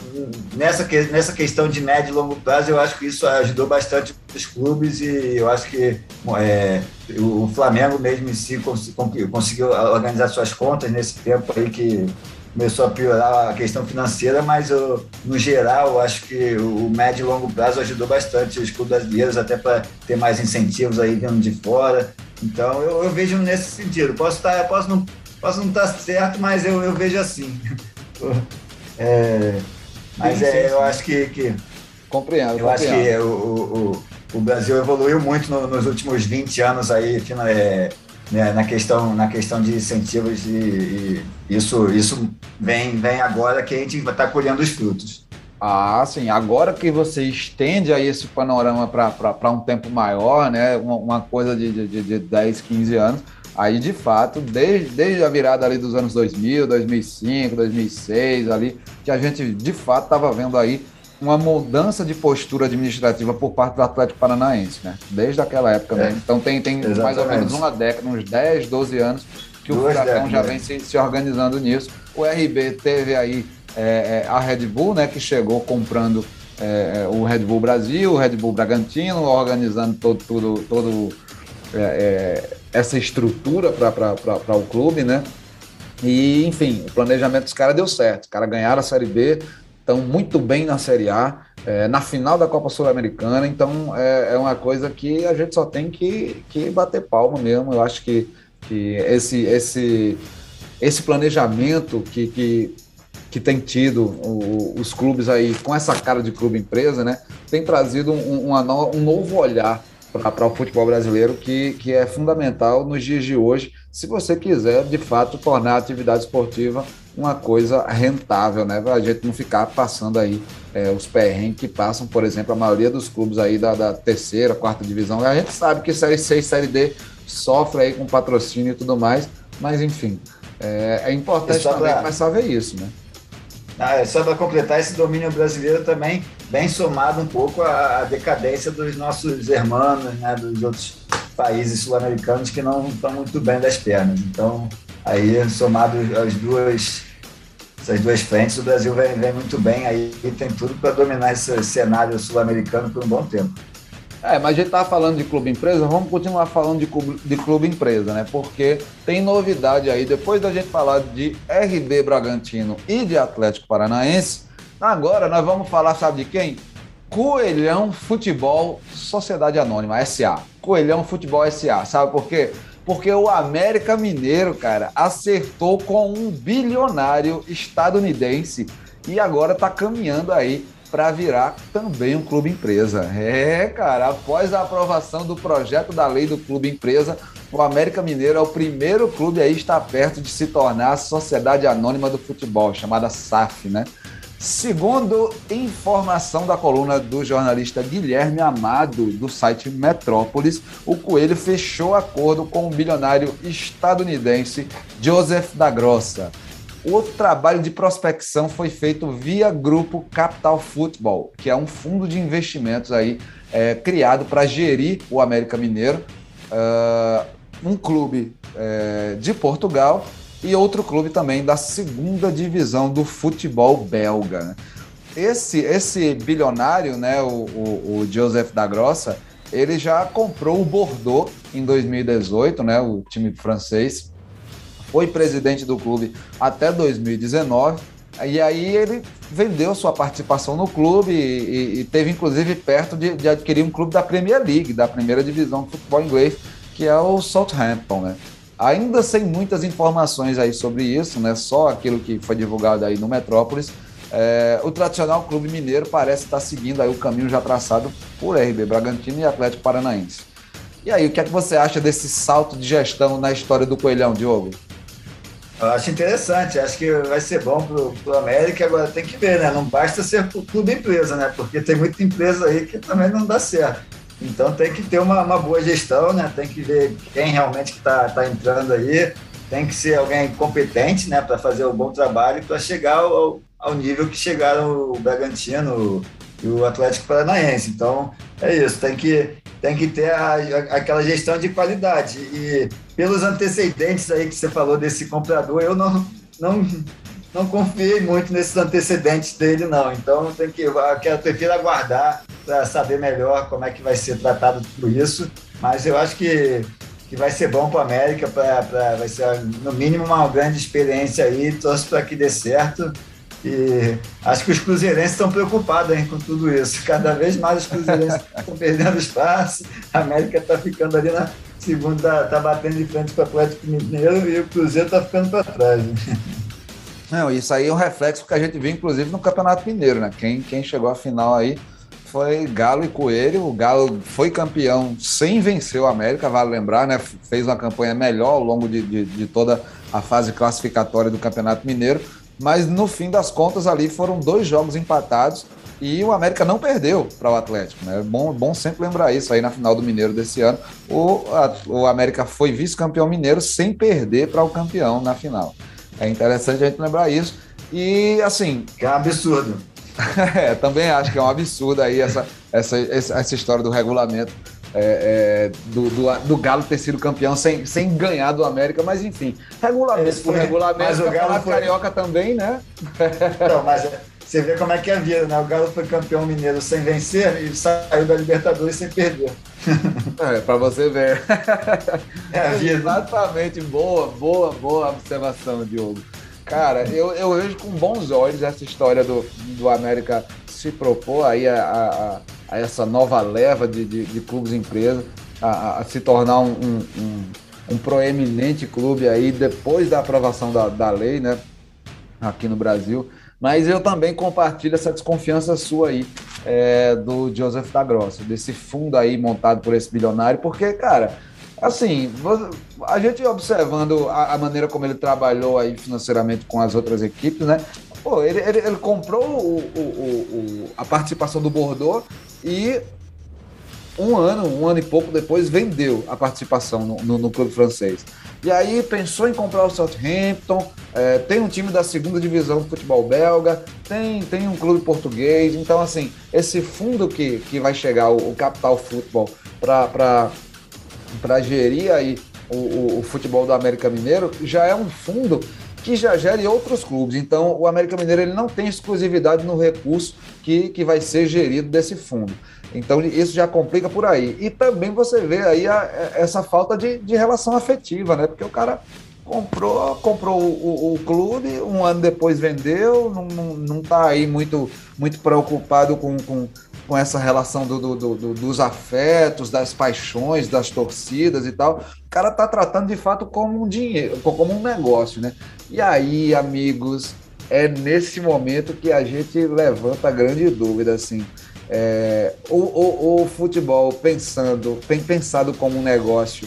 nessa, nessa questão de médio e longo prazo, eu acho que isso ajudou bastante os clubes e eu acho que é, o Flamengo mesmo em si conseguiu organizar suas contas nesse tempo aí que começou a piorar a questão financeira, mas eu, no geral acho que o médio e longo prazo ajudou bastante os clubes brasileiros até para ter mais incentivos aí vindo de fora. Então eu, eu vejo nesse sentido. Posso estar, tá, posso não, posso não estar tá certo, mas eu, eu vejo assim. É, mas é, eu acho que. que compreendo. Eu compreendo. acho que o, o, o Brasil evoluiu muito no, nos últimos 20 anos aí, é, né, na, questão, na questão de incentivos, e, e, isso, isso vem, vem agora que a gente está colhendo os frutos. Ah, sim. Agora que você estende aí esse panorama para um tempo maior, né? Uma, uma coisa de, de, de 10, 15 anos, Aí, de fato, desde, desde a virada ali dos anos 2000, 2005, 2006, ali, que a gente, de fato, estava vendo aí uma mudança de postura administrativa por parte do Atlético Paranaense, né? Desde aquela época, né? é. Então tem, tem mais ou menos uma década, uns 10, 12 anos que o Furacão já vem se, se, organizando nisso. O RB teve aí é, é, a Red Bull, né? Que chegou comprando é, é, o Red Bull Brasil, o Red Bull Bragantino, organizando todo, tudo, todo é essa estrutura para o clube, né? E, enfim, o planejamento dos caras deu certo. Os caras ganharam a Série B, estão muito bem na Série A, é, na final da Copa Sul-Americana, então é, é, uma coisa que a gente só tem que, que bater palma mesmo. Eu acho que, que esse, esse, esse planejamento que, que, que tem tido o, os clubes aí com essa cara de clube empresa, né, tem trazido um, uma no, um novo olhar para o futebol brasileiro que, que é fundamental nos dias de hoje, se você quiser de fato tornar a atividade esportiva uma coisa rentável, né? Para a gente não ficar passando aí é, os perrengues que passam, por exemplo, a maioria dos clubes aí da, da, terceira, quarta divisão. A gente sabe que Série C e Série D sofre aí com patrocínio e tudo mais, mas enfim, é, é importante também pra... começar a ver isso, né? Ah, é só para completar, esse domínio brasileiro também bem somado um pouco à, decadência dos nossos irmãos, né, dos outros países sul-americanos que não estão muito bem das pernas. Então, aí, somado as duas, essas duas frentes, o Brasil vem, vem muito bem aí e tem tudo para dominar esse cenário sul-americano por um bom tempo. É, mas a gente estava falando de clube empresa, vamos continuar falando de clube, de clube empresa, né? Porque tem novidade aí, depois da gente falar de RB Bragantino e de Atlético Paranaense, agora nós vamos falar, sabe de quem? Coelhão Futebol Sociedade Anônima, SA. Coelhão Futebol SA, sabe por quê? Porque o América Mineiro, cara, acertou com um bilionário estadunidense e agora está caminhando aí para virar também um clube empresa. É, cara, após a aprovação do projeto da lei do clube empresa, o América Mineiro é o primeiro clube aí está perto de se tornar a Sociedade Anônima do Futebol, chamada SAF, né? Segundo informação da coluna do jornalista Guilherme Amado, do site Metrópolis, o Coelho fechou acordo com o bilionário estadunidense Joseph da Grossa. O trabalho de prospecção foi feito via Grupo Capital Futebol, que é um fundo de investimentos aí é, criado para gerir o América Mineiro, uh, um clube é, de Portugal e outro clube também da segunda divisão do futebol belga. Né? Esse, esse bilionário, né, o, o, o Joseph da Grossa, ele já comprou o Bordeaux em 2018, né, o time francês, foi presidente do clube até 2019. E aí ele vendeu sua participação no clube e, e teve inclusive perto de, de, adquirir um clube da Premier League, da primeira divisão do futebol inglês, que é o Southampton, né? Ainda sem muitas informações aí sobre isso, né? Só aquilo que foi divulgado aí no Metrópolis. É, o tradicional clube mineiro parece estar seguindo aí o caminho já traçado por RB Bragantino e Atlético Paranaense. E aí, o que é que você acha desse salto de gestão na história do Coelhão, Diogo? Eu acho interessante, acho que vai ser bom pro, pro América, agora tem que ver, né? Não basta ser clube empresa, né? Porque tem muita empresa aí que também não dá certo. Então tem que ter uma, uma boa gestão, né? Tem que ver quem realmente está tá entrando aí, tem que ser alguém competente, né? Para fazer um bom trabalho para chegar ao, ao nível que chegaram o Bragantino e o Atlético Paranaense. Então é isso, tem que tem que ter a, aquela gestão de qualidade. E pelos antecedentes aí que você falou desse comprador, eu não, não, não confiei muito nesses antecedentes dele, não. Então tem que, eu prefiro aguardar para saber melhor como é que vai ser tratado tudo isso. Mas eu acho que, que vai ser bom para a América, pra, pra, vai ser no mínimo uma grande experiência aí. Torço para que dê certo. E acho que os cruzeirenses estão preocupados hein, com tudo isso. Cada vez mais os cruzeirenses estão perdendo espaço, a América está ficando ali na segunda, está batendo de frente com o Atlético Mineiro e o Cruzeiro está ficando para trás. Não, isso aí é um reflexo que a gente viu, inclusive, no Campeonato Mineiro, né? Quem, quem chegou à final aí foi Galo e Coelho. O Galo foi campeão sem vencer o América, vale lembrar, né? Fez uma campanha melhor ao longo de, de, de toda a fase classificatória do Campeonato Mineiro mas no fim das contas ali foram dois jogos empatados e o América não perdeu para o Atlético. Né? É bom, bom sempre lembrar isso aí na final do Mineiro desse ano. O, a, o América foi vice-campeão mineiro sem perder para o campeão na final. É interessante a gente lembrar isso. E assim. Que é um absurdo. é, também acho que é um absurdo aí essa, essa, essa história do regulamento é, é, do, do, do, Galo ter sido campeão sem, sem ganhar do América, mas enfim, regulamento por regulamento, mas o Galo foi... Carioca também, né? Então, mas você vê como é que é a vida, né? O Galo foi campeão mineiro sem vencer e saiu da Libertadores sem perder. É, para você ver. É a vida. Exatamente, boa, boa, boa observação, Diogo. Cara, eu, eu vejo com bons olhos essa história do, do América se propor aí a, a a essa nova leva de, de, de clubes empresas a, a, se tornar um, um, um, um, proeminente clube aí depois da aprovação da, da lei, né, aqui no Brasil. Mas eu também compartilho essa desconfiança sua aí é, do Joseph da Grossa, desse fundo aí montado por esse bilionário, porque, cara, assim, a gente observando a, a, maneira como ele trabalhou aí financeiramente com as outras equipes, né? Pô, ele, ele, ele comprou o, o, o, a participação do Bordeaux e um ano, um ano e pouco depois, vendeu a participação no, no, no clube francês. E aí pensou em comprar o Southampton, é, tem um time da segunda divisão do futebol belga, tem, tem um clube português. Então, assim, esse fundo que, que vai chegar, o, o Capital Futebol, para gerir aí o, o, o futebol do América Mineiro, já é um fundo que já gere outros clubes. Então, o América Mineiro ele não tem exclusividade no recurso que, que vai ser gerido desse fundo. Então, isso já complica por aí. E também você vê aí a, essa falta de, de relação afetiva, né? Porque o cara comprou, comprou o, o, o, clube, um ano depois vendeu, não, não, não tá aí muito, muito preocupado com, com, com essa relação do, do, do, dos afetos, das paixões, das torcidas e tal. O cara tá tratando de fato como um dinheiro, como um negócio, né? E aí, amigos, é nesse momento que a gente levanta a grande dúvida, assim. É, o, o, o, futebol pensando, tem pensado como um negócio,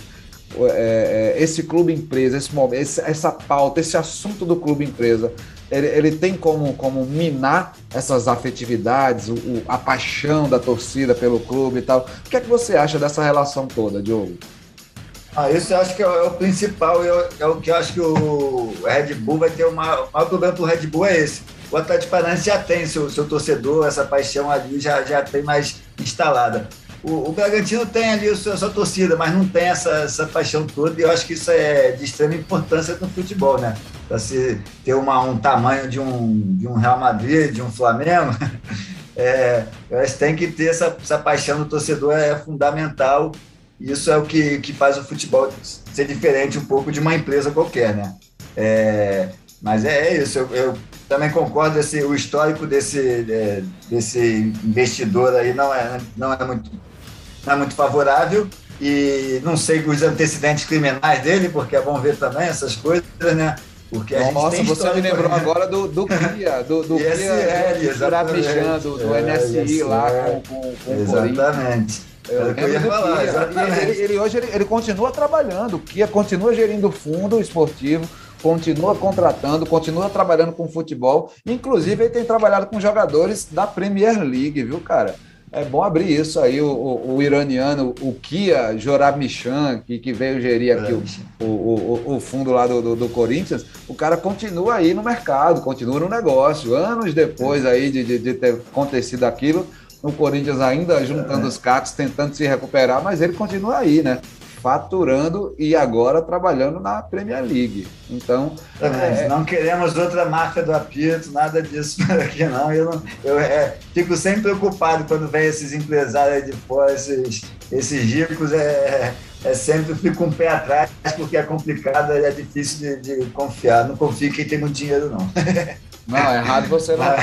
é, é, esse clube empresa, esse, esse, essa pauta, esse assunto do clube empresa, ele, ele tem como, como minar essas afetividades, o, a paixão da torcida pelo clube e tal. O que é que você acha dessa relação toda, Diogo? Ah, isso eu acho que é, o, é o principal, é, é o que eu acho que o Red Bull vai ter uma. O maior problema do Red Bull é esse. O Atlético Paranaense já tem seu, seu torcedor, essa paixão ali já, já tem mais instalada. O, o Bragantino tem ali a sua, sua, torcida, mas não tem essa, essa paixão toda, e eu acho que isso é de extrema importância no futebol, né? Para se ter uma, um tamanho de um, de um Real Madrid, de um Flamengo, é, eu acho que tem que ter essa, essa paixão do torcedor, é fundamental isso é o que, que faz o futebol ser diferente um pouco de uma empresa qualquer, né? É, mas é, é isso, eu, eu, também concordo, esse, o histórico desse, é, desse investidor aí não é, não, é muito, não é muito favorável e não sei os antecedentes criminais dele, porque é bom ver também essas coisas, né? Porque a Nossa, gente você me lembrou né? agora do, do Kia, do, do Kia, é, exatamente. do, do é, NSI lá com, com, com Exatamente. Eu, eu ia falar, ele, ele, hoje ele, ele, continua trabalhando, o Kia continua gerindo o fundo esportivo, continua contratando, continua trabalhando com futebol. Inclusive, ele tem trabalhado com jogadores da Premier League, viu, cara? É bom abrir isso aí, o, o, o iraniano, o Kia Jorab Michan, que, que veio gerir aqui é. o, o, o, fundo lá do, do, do, Corinthians, o cara continua aí no mercado, continua no negócio. Anos depois é. aí de, de, de ter acontecido aquilo, no Corinthians ainda juntando é. os cacos, tentando se recuperar, mas ele continua aí, né? Faturando e agora trabalhando na Premier League. Então. É... Não queremos outra marca do apito, nada disso aqui, não. Eu, não, eu é, fico sempre preocupado quando vem esses empresários de fora, esses, esses ricos, é, é sempre fico com um pé atrás, porque é complicado, é difícil de, de confiar. Não confio em quem tem muito dinheiro, não. Não, errado você não tá.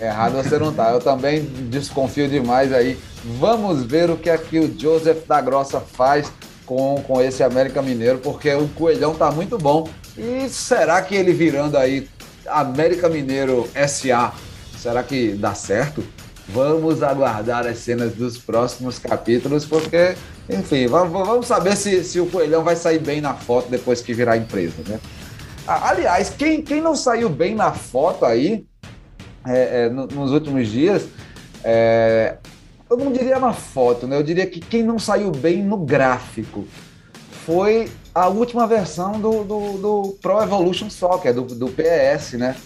Errado você não tá. Eu também desconfio demais aí. Vamos ver o que aqui o Joseph da Grossa faz com, com esse América Mineiro, porque o Coelhão tá muito bom. E será que ele virando aí América Mineiro SA, será que dá certo? Vamos aguardar as cenas dos próximos capítulos, porque, enfim, vamos, vamos saber se, se o Coelhão vai sair bem na foto depois que virar empresa, né? Aliás, quem, quem não saiu bem na foto aí, é, é, nos últimos dias, é, eu não diria na foto, né? Eu diria que quem não saiu bem no gráfico foi a última versão do, do, do Pro Evolution Soccer, do, do PES, né?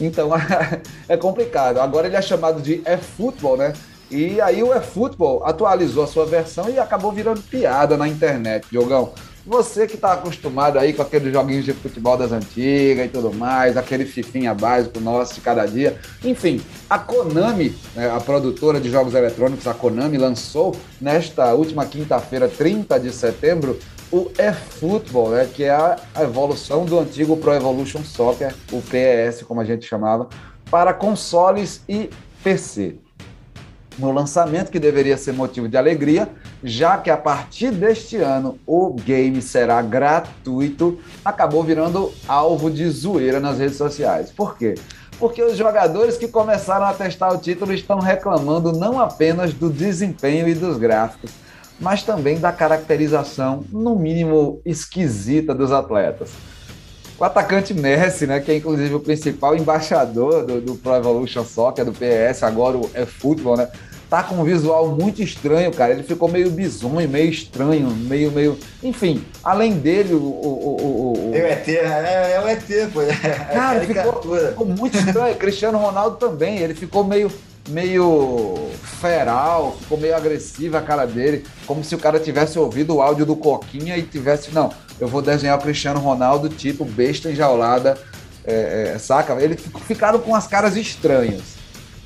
Então é complicado. Agora ele é chamado de eFootball, né? E aí o eFootball atualizou a sua versão e acabou virando piada na internet, Diogão. Você que está acostumado aí com aqueles joguinhos de futebol das antigas e tudo mais, aquele fifinha básico nosso de cada dia. Enfim, a Konami, né, a produtora de jogos eletrônicos, a Konami, lançou nesta última quinta-feira, 30 de setembro, o eFootball, né, que é a evolução do antigo Pro Evolution Soccer, o PES, como a gente chamava, para consoles e PC no lançamento, que deveria ser motivo de alegria, já que a partir deste ano o game será gratuito, acabou virando alvo de zoeira nas redes sociais. Por quê? Porque os jogadores que começaram a testar o título estão reclamando não apenas do desempenho e dos gráficos, mas também da caracterização, no mínimo esquisita, dos atletas. O atacante Messi, né, que é inclusive o principal embaixador do, do Pro Evolution Soccer, do PS, agora o eFootball, né, tá com um visual muito estranho, cara. Ele ficou meio bizonho, meio estranho, meio, meio. Enfim, além dele, o. o, o, o... É o ET, é, é o ET, pô. É cara, ficou, ficou muito estranho. Cristiano Ronaldo também, ele ficou meio meio feral, ficou meio agressiva a cara dele, como se o cara tivesse ouvido o áudio do Coquinha e tivesse, não, eu vou desenhar o Cristiano Ronaldo tipo besta enjaulada, é, é, saca? Eles ficaram com as caras estranhas.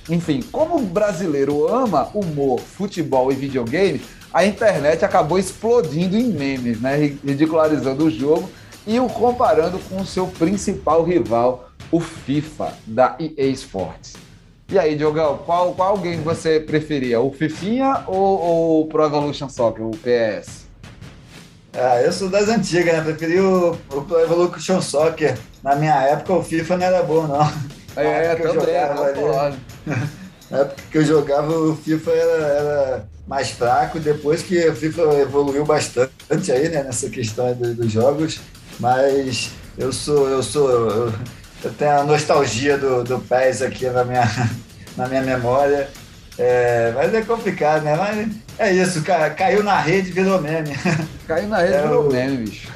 Enfim, como o brasileiro ama humor, futebol e videogame, a internet acabou explodindo em memes, né? Ridicularizando o jogo e o comparando com o seu principal rival, o FIFA da EA Sports. E aí, Diogão, qual, qual game você preferia? O Fifinha ou, ou o Pro Evolution Soccer, o PS? Ah, eu sou das antigas, né? Preferi o, o Pro Evolution Soccer. Na minha época, o FIFA não era bom, não. É, também, ali, Na época que eu jogava, o FIFA era, era, mais fraco. Depois que o FIFA evoluiu bastante aí, né? Nessa questão dos, dos jogos. Mas eu sou, eu sou... Eu, eu tenho a nostalgia do, do PES aqui na minha, na minha memória. É, mas é complicado, né? Mas é isso, ca, caiu na rede, virou meme. Caiu na rede, é virou o... meme, bicho.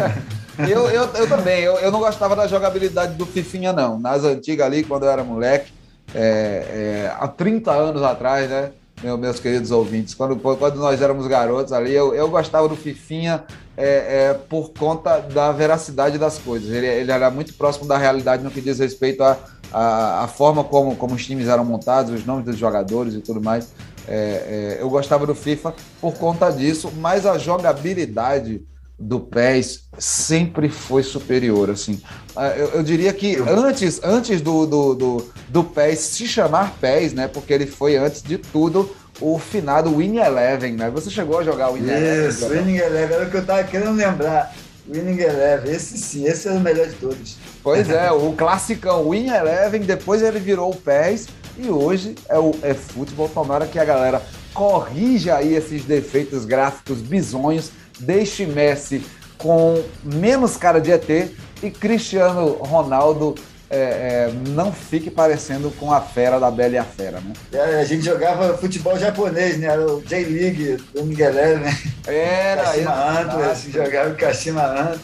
eu, eu, eu também, eu, eu não gostava da jogabilidade do Fifinha, não. Nas antigas ali, quando eu era moleque, é, é, há 30 anos atrás, né? Meu, meus queridos ouvintes, quando, quando nós éramos garotos ali, eu, eu gostava do Fifinha é, é, por conta da veracidade das coisas. Ele, ele, era muito próximo da realidade no que diz respeito à a, a, a, forma como, como os times eram montados, os nomes dos jogadores e tudo mais. É, é, eu gostava do FIFA por conta disso, mas a jogabilidade do PES sempre foi superior, assim. Ah, eu, eu diria que antes, antes do, do, do, do PES se chamar PES, né? Porque ele foi, antes de tudo, o finado Win Eleven, né? Você chegou a jogar o Win Eleven? Isso, Winning Eleven, era o que eu tava querendo lembrar. Winning Eleven, esse sim, esse é o melhor de todos. Pois é, o classicão Win Eleven, depois ele virou o PES e hoje é o é futebol. Tomara que a galera corrija aí esses defeitos gráficos bizonhos deixe Messi com menos cara de ET e Cristiano Ronaldo é, é, não fique parecendo com a fera da Bela e a Fera, né? É, a gente jogava futebol japonês, né? Era o J-League do Miguel, né? Era, Kashima Antlers, jogava o Kashima Antlers.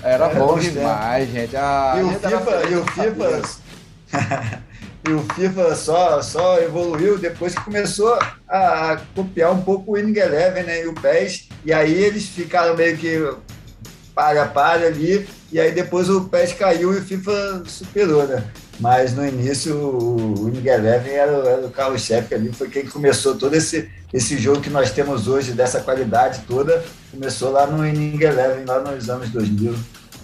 Era, era bom demais, gente. Ah, e, o FIFA, e o FIFA, E o FIFA só, só evoluiu depois que começou a, a copiar um pouco o Winning Eleven né, e o PES. E aí eles ficaram meio que para para ali. E aí depois o PES caiu e o FIFA superou, né? Mas no início o Winning Eleven era, era o carro-chefe ali, foi quem começou todo esse, esse jogo que nós temos hoje, dessa qualidade toda, começou lá no Winning Eleven, lá nos anos 2000.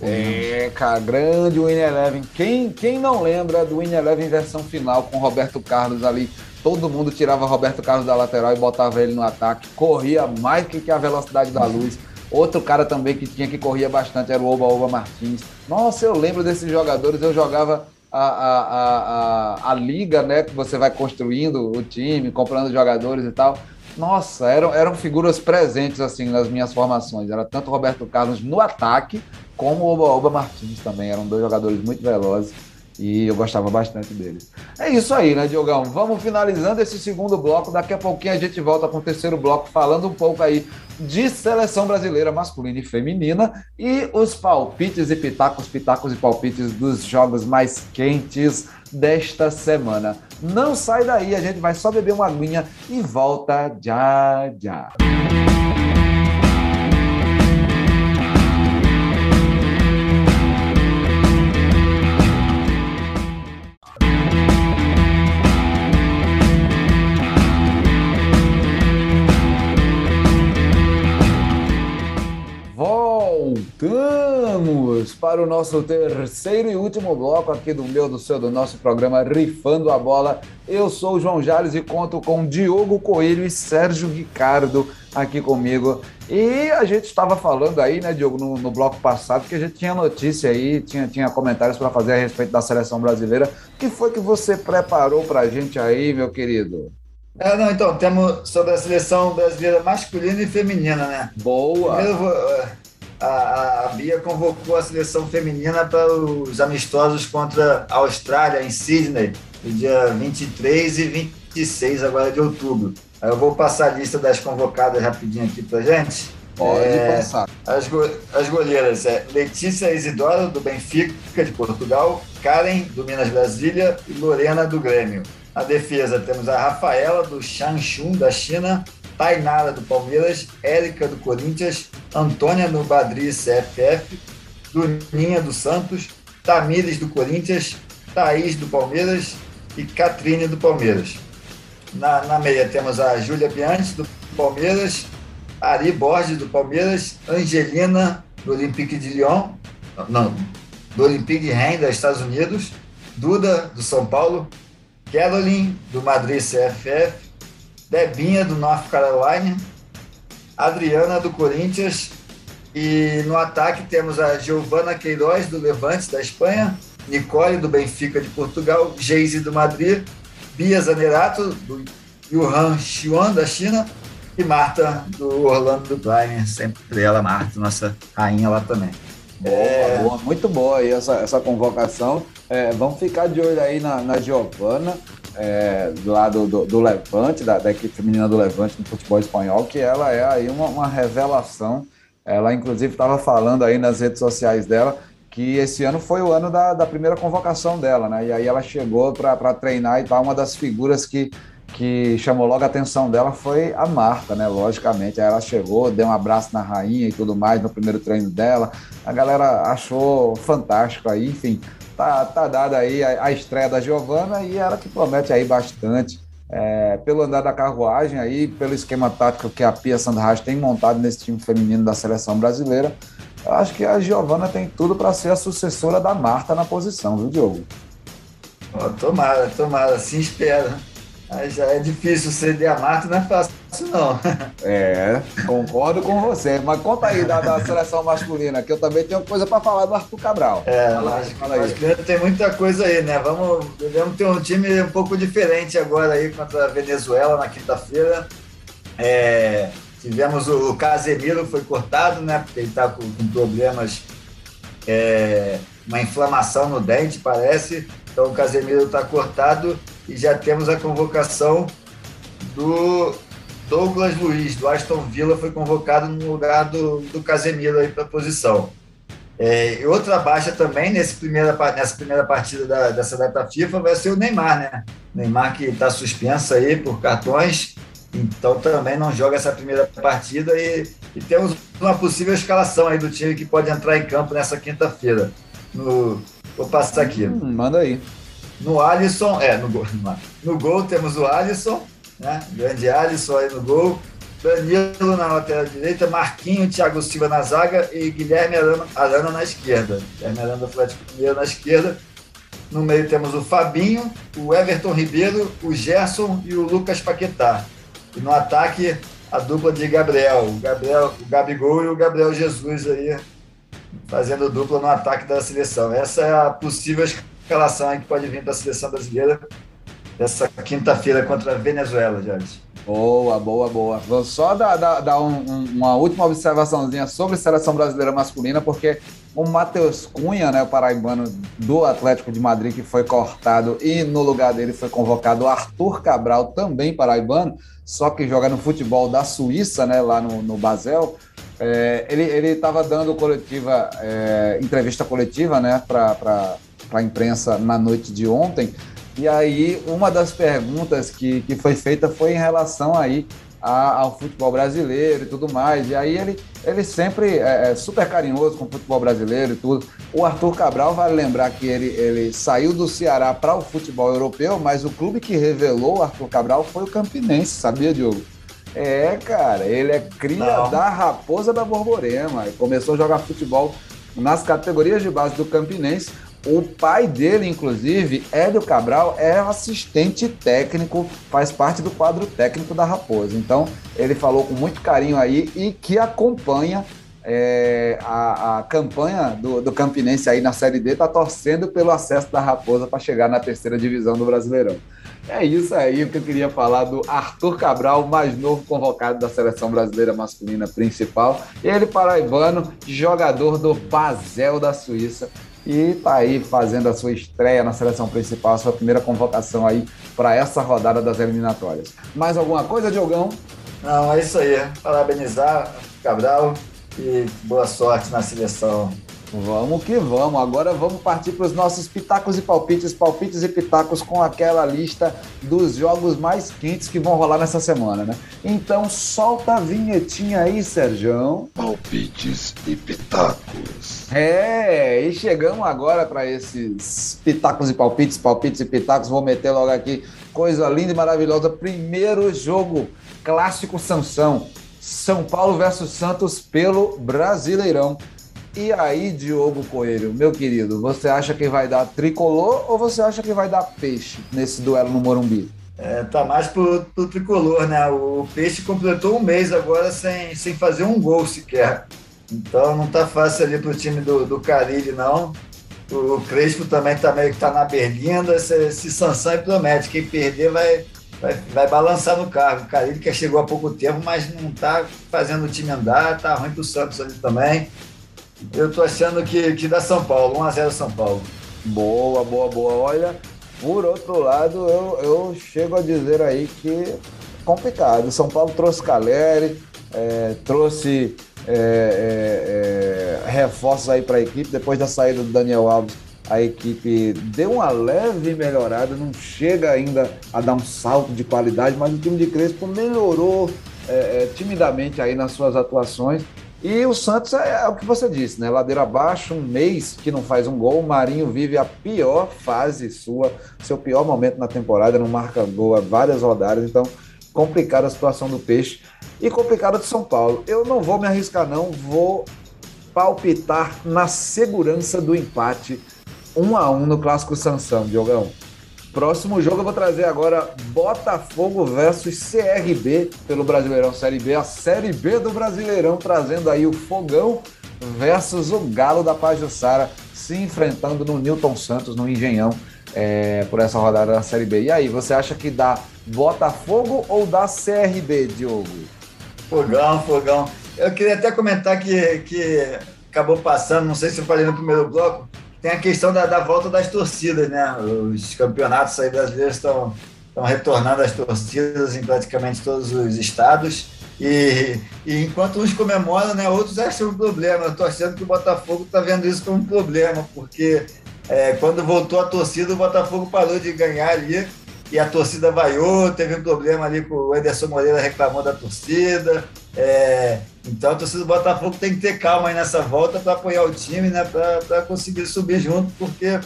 É, cara, grande Win Eleven. Quem, quem não lembra do Win Eleven versão final com Roberto Carlos ali? Todo mundo tirava Roberto Carlos da lateral e botava ele no ataque. Corria mais que a velocidade da luz. Outro cara também que tinha que corria bastante era o Oba Oba Martins. Nossa, eu lembro desses jogadores. Eu jogava a, a, a, a, a liga, né? Que você vai construindo o time, comprando jogadores e tal. Nossa, eram, eram figuras presentes assim nas minhas formações. Era tanto Roberto Carlos no ataque, como o Oba, Oba Martins também. Eram dois jogadores muito velozes e eu gostava bastante deles. É isso aí, né, Diogão? Vamos finalizando esse segundo bloco. Daqui a pouquinho a gente volta com o terceiro bloco, falando um pouco aí de seleção brasileira masculina e feminina e os palpites e pitacos, pitacos e palpites dos jogos mais quentes desta semana. Não sai daí, a gente vai só beber uma aguinha e volta já já. Voltamos para o nosso terceiro e último bloco aqui do meu, do seu, do nosso programa Rifando a Bola. Eu sou o João Jales e conto com Diogo Coelho e Sérgio Ricardo aqui comigo. E a gente estava falando aí, né, Diogo, no, no, bloco passado, que a gente tinha notícia aí, tinha, tinha comentários para fazer a respeito da seleção brasileira. O que foi que você preparou para a gente aí, meu querido? É, não, então, temos sobre a seleção brasileira masculina e feminina, né? Boa! Primeiro, é, a, a Bia convocou a seleção feminina para os amistosos contra a Austrália, em Sydney, no dia 23 e 26 agora de outubro. Eu vou passar a lista das convocadas rapidinho aqui pra gente. Pode é, passar. As, go as goleiras é Letícia Isidoro, do Benfica, de Portugal, Karen, do Minas Brasília e Lorena, do Grêmio. Na defesa temos a Rafaela, do Shanxun, da China, Tainara, do Palmeiras, Érica, do Corinthians, Antônia, do Badri, CFF, Duninha, do Santos, Tamires, do Corinthians, Thaís, do Palmeiras e Catrine, do Palmeiras. Na, na meia temos a Júlia Bianchi, do Palmeiras, Ari Borges, do Palmeiras, Angelina, do Olympique de Lyon, não, do Olympique Rennes, dos Estados Unidos, Duda, do São Paulo, Caroline, do Madrid CFF, Debinha, do North Carolina, Adriana, do Corinthians, e no ataque temos a Giovana Queiroz, do Levante, da Espanha, Nicole, do Benfica, de Portugal, Geise, do Madrid, Bia Zanerato, do Yuhan Xuan, da China, e Marta, do Orlando do Kleiner, sempre ela, Marta, nossa rainha lá também. Boa, é... boa, muito boa aí essa, essa convocação. É, vamos ficar de olho aí na, na Giovana, é, do do, do Levante, da, da, equipe feminina do Levante no futebol espanhol, que ela é aí uma, uma revelação. Ela, inclusive, estava falando aí nas redes sociais dela que esse ano foi o ano da, da primeira convocação dela, né? E aí ela chegou para treinar e tal. Uma das figuras que, que chamou logo a atenção dela foi a Marta, né? Logicamente. Aí ela chegou, deu um abraço na rainha e tudo mais no primeiro treino dela. A galera achou fantástico aí, enfim. Tá, tá dada aí a, a estreia da Giovana e ela que promete aí bastante. É, pelo andar da carruagem aí, pelo esquema tático que a Pia Sandrade tem montado nesse time feminino da seleção brasileira, eu acho que a Giovana tem tudo para ser a sucessora da Marta na posição, viu, Diogo? Oh, tomara, tomara, assim espera. Aí já é difícil ceder a Marta, não é fácil não. É, concordo com você. Mas conta aí da, da seleção masculina, que eu também tenho coisa para falar do Arthur Cabral. É, lógico. Masculina tem muita coisa aí, né? Vamos, devemos ter um time um pouco diferente agora aí contra a Venezuela na quinta-feira. É, Tivemos o Casemiro, foi cortado, né? Porque ele está com, com, problemas, é, uma inflamação no dente, parece. Então o Casemiro está cortado e já temos a convocação do Douglas Luiz, do Aston Villa, foi convocado no lugar do, do Casemiro aí para a posição. É, outra baixa também nesse primeira, nessa primeira partida da, dessa data FIFA vai ser o Neymar, né? Neymar que está suspenso aí por cartões então também não joga essa primeira partida e, e, temos uma possível escalação aí do time que pode entrar em campo nessa quinta-feira. No, vou passar aqui. Hum, manda aí. No Alisson, é, no gol, no gol temos o Alisson, né? Grande Alisson aí no gol. Danilo na lateral direita, Marquinho, Thiago Silva na zaga e Guilherme Arana, Arana na esquerda. Guilherme Arana do Atlético Mineiro na esquerda. No meio temos o Fabinho, o Everton Ribeiro, o Gerson e o Lucas Paquetá. E no ataque, a dupla de Gabriel, o Gabriel, o Gabigol e o Gabriel Jesus aí fazendo dupla no ataque da seleção. Essa é a possível escalação que pode vir para a seleção brasileira dessa quinta-feira contra a Venezuela, Jorge. Boa, boa, boa. Vou só dar, dar, dar um, um, uma última observaçãozinha sobre a seleção brasileira masculina, porque o Matheus Cunha, né, o paraibano do Atlético de Madrid, que foi cortado e no lugar dele foi convocado o Arthur Cabral, também paraibano, só que joga no futebol da Suíça, né, lá no, no Basel. É, ele estava dando coletiva, é, entrevista coletiva né, para a imprensa na noite de ontem, e aí, uma das perguntas que, que foi feita foi em relação aí a, ao futebol brasileiro e tudo mais. E aí ele, ele sempre é, é, super carinhoso com o futebol brasileiro e tudo. O Arthur Cabral vale lembrar que ele, ele saiu do Ceará para o futebol europeu, mas o clube que revelou o Arthur Cabral foi o Campinense, sabia, Diogo? É, cara, ele é cria Não. da Raposa da Borborema. Começou a jogar futebol nas categorias de base do Campinense. O pai dele, inclusive, Hélio Cabral, é assistente técnico, faz parte do quadro técnico da Raposa. Então, ele falou com muito carinho aí e que acompanha é, a, a, campanha do, do, Campinense aí na Série D, está torcendo pelo acesso da Raposa para chegar na terceira divisão do Brasileirão. É isso aí que eu queria falar do Arthur Cabral, mais novo convocado da seleção brasileira masculina principal. Ele paraibano, jogador do Basel da Suíça e tá aí fazendo a sua estreia na seleção principal, a sua primeira convocação aí para essa rodada das eliminatórias. Mais alguma coisa, Diogão? Não, é isso aí. Parabenizar Cabral e boa sorte na seleção. Vamos que vamos. Agora vamos partir para os nossos pitacos e palpites, palpites e pitacos com aquela lista dos jogos mais quentes que vão rolar nessa semana, né? Então solta a vinhetinha aí, Serjão. Palpites e pitacos. É, e chegamos agora para esses pitacos e palpites, palpites e pitacos. Vou meter logo aqui coisa linda e maravilhosa. Primeiro jogo clássico Sansão. São Paulo versus Santos pelo Brasileirão. E aí, Diogo Coelho, meu querido, você acha que vai dar tricolor ou você acha que vai dar peixe nesse duelo no Morumbi? É, tá mais pro, pro tricolor, né? O peixe completou um mês agora sem, sem fazer um gol sequer. Então não tá fácil ali pro time do, do não. O Crespo também tá meio que tá na berlinda. Esse, esse Sansão promete. Quem perder vai, vai, vai balançar no carro. O Carilli que chegou há pouco tempo, mas não tá fazendo o time andar. Tá ruim pro Santos ali também. Eu tô achando que, que dá São Paulo, 1x0 São Paulo. Boa, boa, boa. Olha, por outro lado, eu, eu chego a dizer aí que complicado. São Paulo trouxe Caleri, é, trouxe é, é, é reforços aí para a equipe. Depois da saída do Daniel Alves, a equipe deu uma leve melhorada, não chega ainda a dar um salto de qualidade, mas o time de Crespo melhorou é, é, timidamente aí nas suas atuações. E o Santos é, é, o que você disse, né? Ladeira abaixo, um mês que não faz um gol. O Marinho vive a pior fase sua, seu pior momento na temporada, não marca há várias rodadas. Então, complicada a situação do Peixe e complicada do São Paulo. Eu não vou me arriscar, não. Vou palpitar na segurança do empate 1 a 1 no clássico Sansão, Diogão. Próximo jogo eu vou trazer agora Botafogo versus CRB pelo Brasileirão Série B, a Série B do Brasileirão trazendo aí o Fogão versus o Galo da Pajussara se enfrentando no Newton Santos, no Engenhão, é, por essa rodada da Série B. E aí, você acha que dá Botafogo ou dá CRB, Diogo? Fogão, fogão. Eu queria até comentar que, que acabou passando, não sei se eu falei no primeiro bloco, tem a questão da, da volta das torcidas, né? Os campeonatos aí brasileiros estão retornando as torcidas em praticamente todos os estados. E, e, enquanto uns comemoram, né, outros acham um problema. Eu estou achando que o Botafogo está vendo isso como um problema, porque é, quando voltou a torcida, o Botafogo parou de ganhar ali e a torcida vaiou, teve um problema ali com o Ederson Moreira reclamou da torcida. É, então a torcida do Botafogo tem que ter calma aí nessa volta para apoiar o time, né? Para conseguir subir junto, porque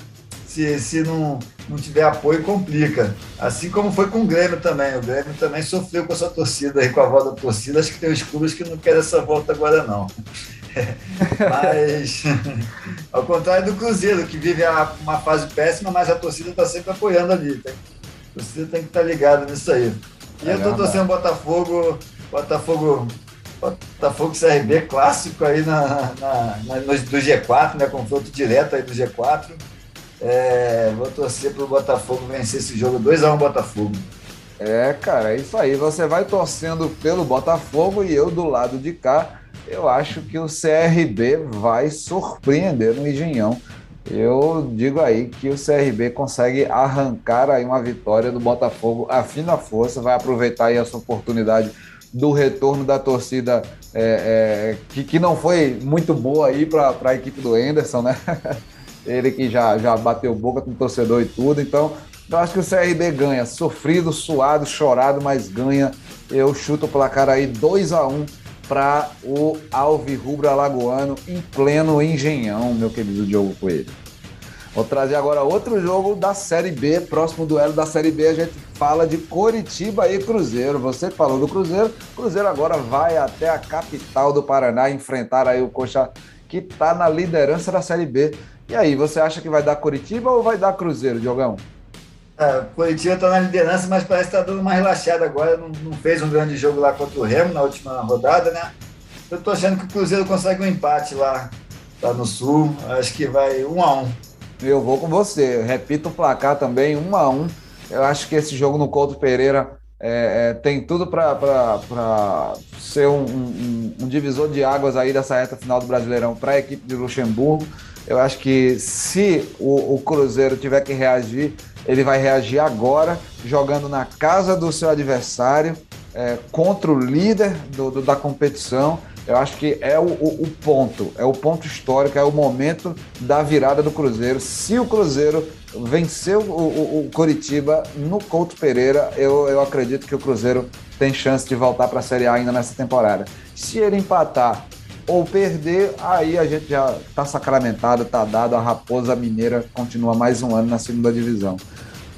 se, se não, não tiver apoio, complica. Assim como foi com o Grêmio também. O Grêmio também sofreu com essa torcida aí, com a volta da torcida. Acho que tem os clubes que não querem essa volta agora, não. mas, ao contrário do Cruzeiro, que vive uma fase péssima, mas a torcida está sempre apoiando ali. Tem, você tem que estar ligado nisso aí. E é eu estou torcendo Botafogo, Botafogo, Botafogo CRB clássico aí na, na, na, no, do G4, né? Confronto direto aí do G4. É, vou torcer para o Botafogo vencer esse jogo 2x1 Botafogo. É, cara, é isso aí. Você vai torcendo pelo Botafogo e eu do lado de cá. Eu acho que o CRB vai surpreender no Engenhão eu digo aí que o CRB consegue arrancar aí uma vitória do Botafogo a fina força, vai aproveitar aí essa oportunidade do retorno da torcida é, é, que, que não foi muito boa aí para a equipe do Enderson, né? Ele que já, já bateu boca com o torcedor e tudo, então eu acho que o CRB ganha, sofrido, suado, chorado, mas ganha. Eu chuto o placar aí 2 a 1 para o Alvirrubro Alagoano em pleno engenhão, meu querido Diogo Coelho. Vou trazer agora outro jogo da Série B, próximo duelo da Série B, a gente fala de Coritiba e Cruzeiro. Você falou do Cruzeiro, Cruzeiro agora vai até a capital do Paraná enfrentar aí o Coxa que está na liderança da Série B. E aí, você acha que vai dar Coritiba ou vai dar Cruzeiro, Diogão? É, o Coritiba está na liderança, mas parece que está dando uma relaxada agora. Não, não, fez um grande jogo lá contra o Remo na última rodada, né? Eu estou achando que o Cruzeiro consegue um empate lá, lá no Sul. Acho que vai um a um. Eu vou com você. Repito o placar também, um a um. Eu acho que esse jogo no Couto Pereira é, é, tem tudo para ser um, um, um, divisor de águas aí dessa reta final do Brasileirão para a equipe de Luxemburgo. Eu acho que se o, o, Cruzeiro tiver que reagir, ele vai reagir agora, jogando na casa do seu adversário, é, contra o líder do, do, da competição. Eu acho que é o, o, o, ponto, é o ponto histórico, é o momento da virada do Cruzeiro. Se o Cruzeiro venceu o, o, o Coritiba no Couto Pereira, eu, eu acredito que o Cruzeiro tem chance de voltar para a Série A ainda nessa temporada. Se ele empatar ou perder, aí a gente já está sacramentado, está dado. A Raposa Mineira continua mais um ano na segunda divisão.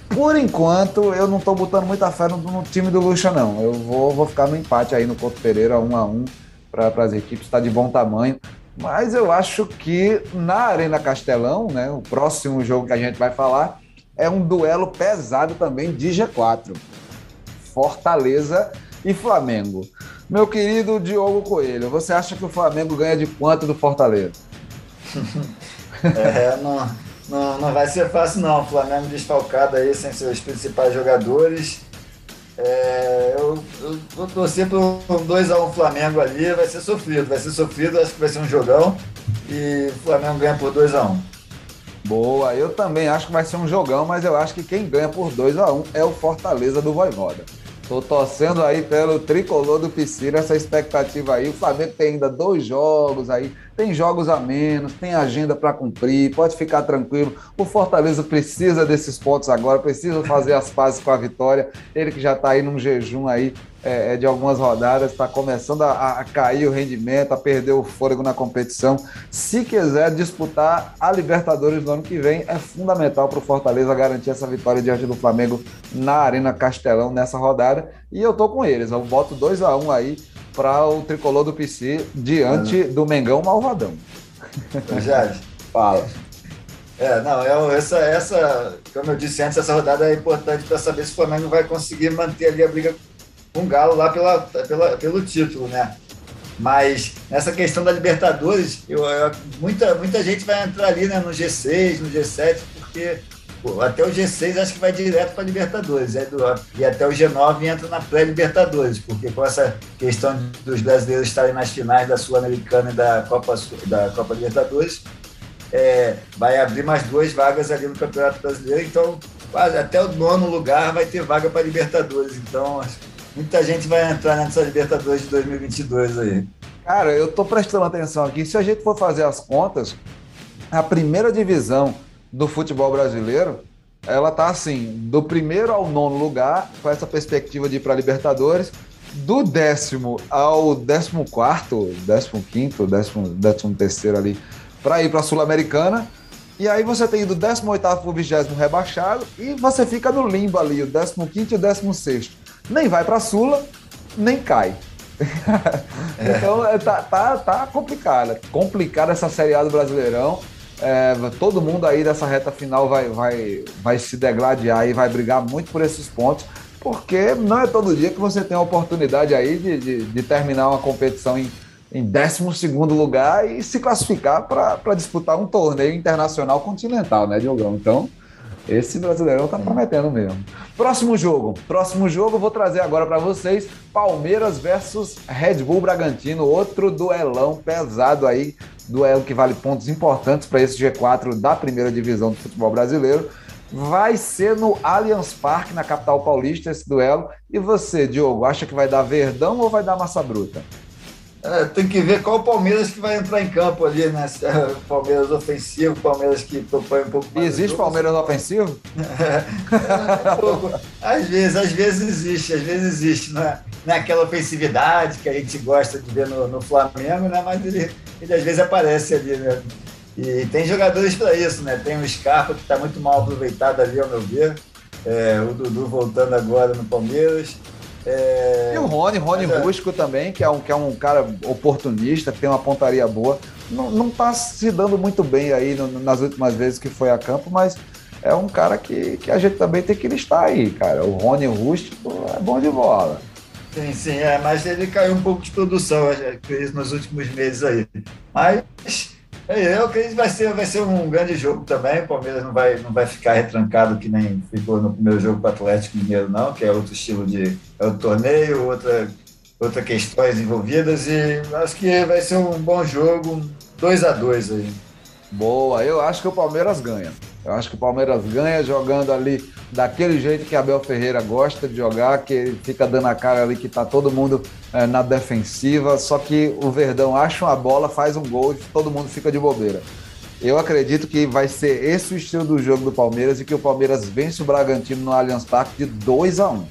Por enquanto, eu não estou botando muita fé no, no, time do Lucha, não. Eu vou, vou ficar no empate aí no Couto Pereira, um a um, para as equipes, está de bom tamanho. Mas eu acho que na Arena Castelão, né, o próximo jogo que a gente vai falar, é um duelo pesado também de G4. Fortaleza e Flamengo. Meu querido Diogo Coelho, você acha que o Flamengo ganha de quanto do Fortaleza? é, não, não, não vai ser fácil não. O Flamengo desfalcado aí sem seus principais jogadores. É, eu, eu vou torcer por um 2x1 Flamengo ali, vai ser sofrido, vai ser sofrido, acho que vai ser um jogão e o Flamengo ganha por 2x1. Boa, eu também acho que vai ser um jogão, mas eu acho que quem ganha por 2x1 é o Fortaleza do Voivoda. Tô torcendo aí pelo tricolor do Piscina, essa expectativa aí. O Flamengo tem ainda dois jogos aí, tem jogos a menos, tem agenda para cumprir, pode ficar tranquilo. O Fortaleza precisa desses pontos agora, precisa fazer as pazes com a vitória. Ele que já está aí num jejum aí é, é, de algumas rodadas, está começando a, a, cair o rendimento, a perder o fôlego na competição. Se quiser disputar a Libertadores no ano que vem, é fundamental para o Fortaleza garantir essa vitória diante do Flamengo na Arena Castelão nessa rodada. E eu tô com eles, eu boto 2 a 1 um aí para o tricolor do PC diante uhum. do Mengão Malvadão. Jorge, fala. É, não, é, essa, essa, como eu disse antes, essa rodada é importante para saber se o Flamengo vai conseguir manter ali a briga com o Galo lá pela, pela, pelo título, né? Mas nessa questão da Libertadores, eu, eu, muita, muita gente vai entrar ali né, no G6, no G7, porque pô, até o G6 acho que vai direto para a Libertadores. É do, e até o G9 entra na pré-Libertadores, porque com essa questão dos brasileiros estarem nas finais da Sul-Americana e da Copa, da Copa Libertadores, é, vai abrir mais duas vagas ali no Campeonato Brasileiro. Então, até o nono lugar vai ter vaga para Libertadores. Então, muita gente vai entrar nessa Libertadores de 2022 aí. Cara, eu tô prestando atenção aqui. Se a gente for fazer as contas, a primeira divisão do futebol brasileiro, ela tá assim, do primeiro ao nono lugar, com essa perspectiva de ir para Libertadores, do décimo ao décimo quarto, décimo quinto, décimo, décimo terceiro ali, para ir para Sul-Americana. E aí você tem do 18 para o 20 rebaixado e você fica no limbo ali, o 15 e o 16. Nem vai para a Sula, nem cai. É. então é, tá, tá, tá complicada. Complicada essa Série A do Brasileirão. É, todo mundo aí dessa reta final vai, vai, vai se degladiar e vai brigar muito por esses pontos, porque não é todo dia que você tem a oportunidade aí de, de, de terminar uma competição em, em 12 lugar e se classificar para disputar um torneio internacional continental, né, Diogão? Então, esse Brasileirão tá prometendo mesmo. Próximo jogo. Próximo jogo, vou trazer agora para vocês Palmeiras versus Red Bull Bragantino, outro duelão pesado aí, duelo que vale pontos importantes para esse G4 da primeira divisão do futebol brasileiro. Vai ser no Allianz Parque, na capital paulista, esse duelo. E você, Diogo, acha que vai dar verdão ou vai dar massa bruta? É, tem que ver qual Palmeiras que vai entrar em campo ali, né? Se é Palmeiras ofensivo, Palmeiras que propõe um pouco mais. Existe Palmeiras ofensivo? É, um pouco. Às vezes, às vezes existe, às vezes existe. Não é, não é aquela ofensividade que a gente gosta de ver no, no Flamengo, né? Mas ele, ele às vezes aparece ali, né? E tem jogadores para isso, né? Tem o Scarpa que está muito mal aproveitado ali, ao meu ver. É, o Dudu voltando agora no Palmeiras. É... E o Rony, Rony é. Rusco também, que é, um, que é um cara oportunista, que tem uma pontaria boa. Não, não tá se dando muito bem aí no, nas últimas vezes que foi a campo, mas é um cara que, que a gente também tem que listar aí, cara. O Rony Rústico é bom de bola. Sim, sim, é, mas ele caiu um pouco de produção nos últimos meses aí. Mas eu acredito que vai ser, vai ser um grande jogo também. O Palmeiras não vai, não vai ficar retrancado que nem ficou no primeiro jogo para o Atlético Mineiro, não, que é outro estilo de é torneio, outra, outra questões envolvidas. E acho que vai ser um bom jogo, 2 a 2 aí. Boa, eu acho que o Palmeiras ganha. Eu acho que o Palmeiras ganha jogando ali daquele jeito que Abel Ferreira gosta de jogar, que ele fica dando a cara ali que tá todo mundo é, na defensiva, só que o Verdão acha uma bola, faz um gol e todo mundo fica de bobeira. Eu acredito que vai ser esse o estilo do jogo do Palmeiras e que o Palmeiras vence o Bragantino no Allianz Parque de 2 a 1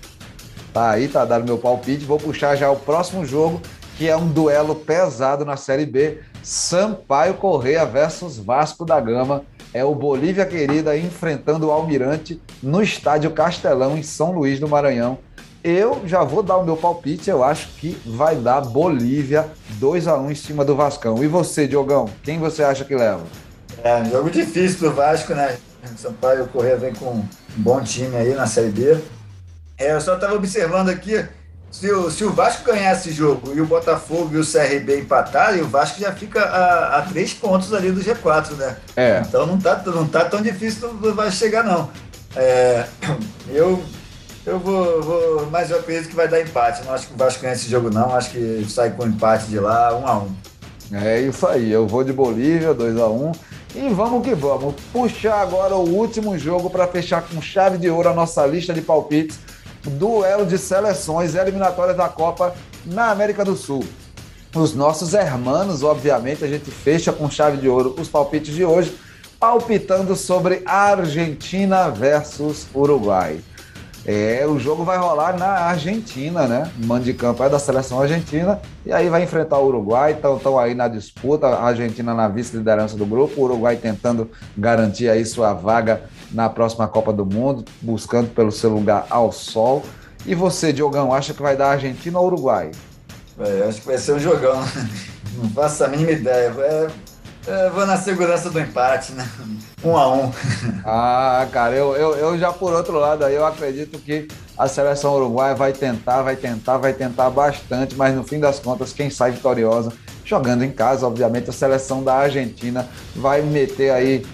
Tá aí, tá dado meu palpite. Vou puxar já o próximo jogo, que é um duelo pesado na Série B. Sampaio Correia versus Vasco da Gama é o Bolívia Querida enfrentando o Almirante no estádio Castelão, em São Luís do Maranhão. Eu já vou dar o meu palpite, eu acho que vai dar Bolívia 2 a 1 em cima do Vascão. E você, Diogão, quem você acha que leva? É um jogo difícil pro Vasco, né? Sampaio Correia vem com um bom time aí na Série B. É, eu só estava observando aqui, se o, se o Vasco ganhar esse jogo e o Botafogo e o CRB empatarem, o Vasco já fica a, a três pontos ali do G4, né? É. Então não tá, não tá tão difícil do Vasco chegar, não. É, eu eu vou, vou, mas eu acredito que vai dar empate. Não acho que o Vasco ganha esse jogo, não. Acho que sai com empate de lá, um a um. É isso aí. Eu vou de Bolívia, 2 a 1 um, E vamos que vamos. Puxar agora o último jogo para fechar com chave de ouro a nossa lista de palpites duelo de seleções eliminatórias da Copa na América do Sul. Os nossos hermanos, obviamente, a gente fecha com chave de ouro os palpites de hoje, palpitando sobre Argentina versus Uruguai. É, o jogo vai rolar na Argentina, né? O de campo é da seleção argentina e aí vai enfrentar o Uruguai. Estão aí na disputa, a Argentina na vice-liderança do grupo, o Uruguai tentando garantir aí sua vaga na próxima Copa do Mundo, buscando pelo seu lugar ao sol. E você, Diogão, acha que vai dar Argentina ou Uruguai? É, acho que vai ser um jogão. Não faço a mínima ideia. É, é, vou na segurança do empate, né? Um a um. Ah, cara, eu, eu, eu já por outro lado aí, eu acredito que a seleção uruguaia vai tentar, vai tentar, vai tentar bastante, mas no fim das contas, quem sai vitoriosa, jogando em casa, obviamente, a seleção da Argentina vai meter aí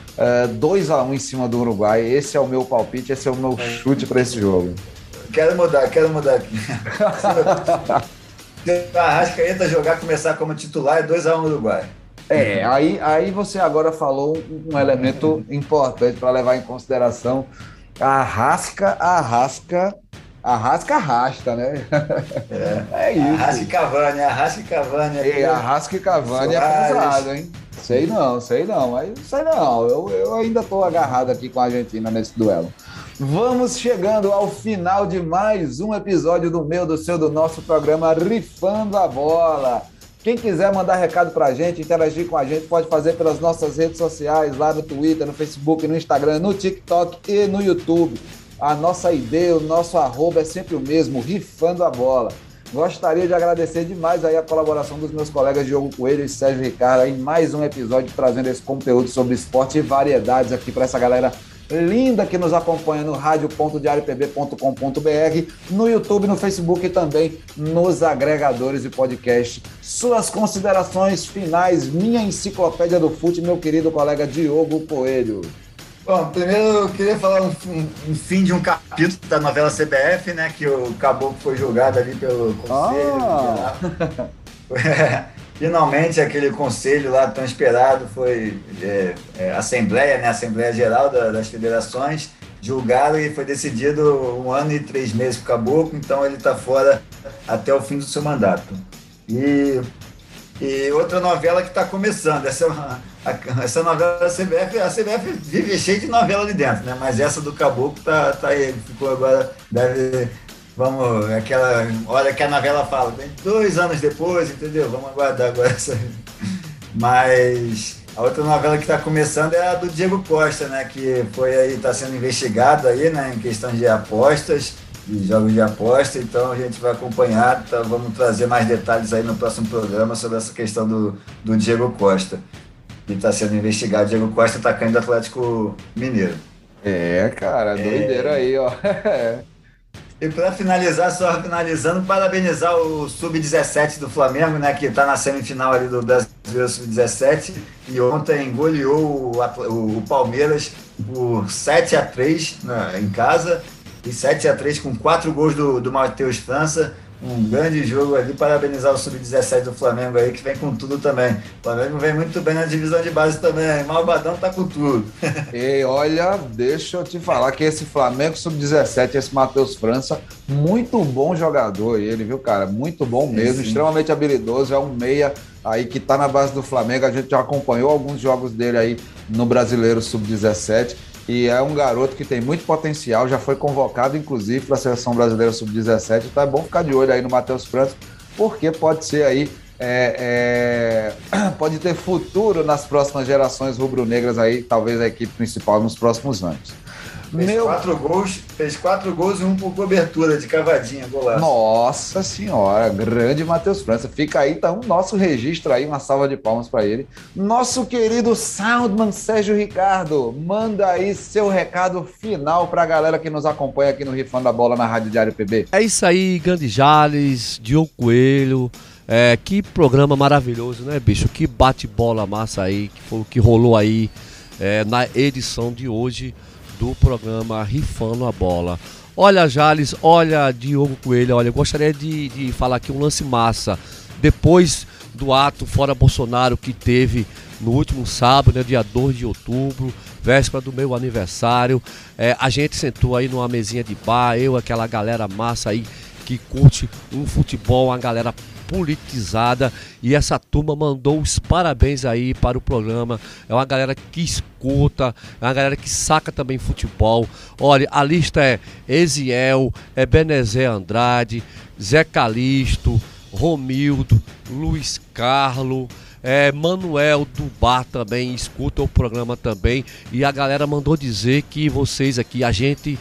2 uh, a 1 um em cima do Uruguai. Esse é o meu palpite, esse é o meu chute para esse jogo. Quero mudar, quero mudar aqui. Se a Arrascaeta jogar, começar como titular, é 2 a 1 um Uruguai. É, aí, aí você agora falou um elemento importante para levar em consideração. A rasca, a rasca, a rasca arrasta, né? É, é isso. Arrasca e Cavani, arrasca e Cavani. É, arrasca e Cavani Soares. é pesado, hein? Sei não, sei não, mas sei não. Eu, eu ainda estou agarrado aqui com a Argentina nesse duelo. Vamos chegando ao final de mais um episódio do meu, do seu, do nosso programa Rifando a Bola. Quem quiser mandar recado para a gente, interagir com a gente, pode fazer pelas nossas redes sociais, lá no Twitter, no Facebook, no Instagram, no TikTok e no YouTube. A nossa ideia, o nosso arroba é sempre o mesmo, rifando a bola. Gostaria de agradecer demais aí a colaboração dos meus colegas Diogo Coelho e Sérgio Ricardo em mais um episódio trazendo esse conteúdo sobre esporte e variedades aqui para essa galera linda que nos acompanha no rádio.diariopb.com.br, no YouTube, no Facebook e também nos agregadores de podcast. Suas considerações finais, minha enciclopédia do fute, meu querido colega Diogo Coelho. Bom, primeiro eu queria falar um, um, fim de um capítulo da novela CBF, né? Que o Caboclo foi julgado ali pelo conselho. Ah. Finalmente aquele conselho lá tão esperado foi é, é, Assembleia, né? Assembleia Geral da, das Federações, julgaram e foi decidido um ano e três meses para o Caboclo, então ele está fora até o fim do seu mandato. E, e outra novela que está começando, essa, a, essa novela da CBF, a CBF vive cheia de novela ali dentro, né? Mas essa do Caboclo tá, tá aí, ficou agora, deve Vamos, aquela hora que a novela fala, dois anos depois, entendeu? Vamos aguardar agora essa. Mas a outra novela que está começando é a do Diego Costa, né? Que foi aí, está sendo investigado aí, né? Em questão de apostas, de jogos de aposta, então a gente vai acompanhar, tá, vamos trazer mais detalhes aí no próximo programa sobre essa questão do, do Diego Costa. Que está sendo investigado. Diego Costa está caindo do Atlético Mineiro. É, cara, doideira é... aí, ó. E para finalizar, só finalizando, parabenizar o Sub-17 do Flamengo, né, que está na semifinal ali do Brasileiro Sub-17 e ontem goleou o, o, o, Palmeiras por 7 a 3 né, em casa e 7 a 3 com quatro gols do, do Matheus França um grande jogo ali. Parabenizar o Sub-17 do Flamengo aí, que vem com tudo também. O Flamengo vem muito bem na divisão de base também. Malvadão tá com tudo. e olha, deixa eu te falar que esse Flamengo Sub-17, esse Matheus França, muito bom jogador ele, viu, cara? Muito bom mesmo, sim, extremamente habilidoso. É um meia aí que tá na base do Flamengo. A gente já acompanhou alguns jogos dele aí no Brasileiro Sub-17 e é um garoto que tem muito potencial, já foi convocado, inclusive, para a seleção brasileira sub-17. Então é bom ficar de olho aí no Matheus França, porque pode ser aí. É, é, pode ter futuro nas próximas gerações rubro-negras aí, talvez a equipe principal nos próximos anos. Fez Meu... quatro gols, fez quatro gols e um por cobertura de cavadinha, golaço. Nossa senhora, grande Matheus França. Fica aí, então, nosso registro aí, uma salva de palmas para ele. Nosso querido Soundman Sérgio Ricardo, manda aí seu recado final para a galera que nos acompanha aqui no Rifando a Bola na Rádio Diário PB. É isso aí, Grande Jales, Diogo Coelho. É, que programa maravilhoso, né, bicho? Que bate-bola massa aí, que foi o que rolou aí é, na edição de hoje do programa Rifando a Bola. Olha, Jales, olha, Diogo Coelho, olha, eu gostaria de, de falar aqui um lance massa. Depois do ato fora Bolsonaro que teve no último sábado, né, dia 2 de outubro, véspera do meu aniversário, é, a gente sentou aí numa mesinha de bar, eu, aquela galera massa aí que curte um futebol, uma galera politizada e essa turma mandou os parabéns aí para o programa. É uma galera que escuta, é uma galera que saca também futebol. Olha, a lista é Eziel, é Andrade, Zé Calixto, Romildo, Luiz Carlos. É, Manuel Bar também escuta o programa também. E a galera mandou dizer que vocês aqui, a gente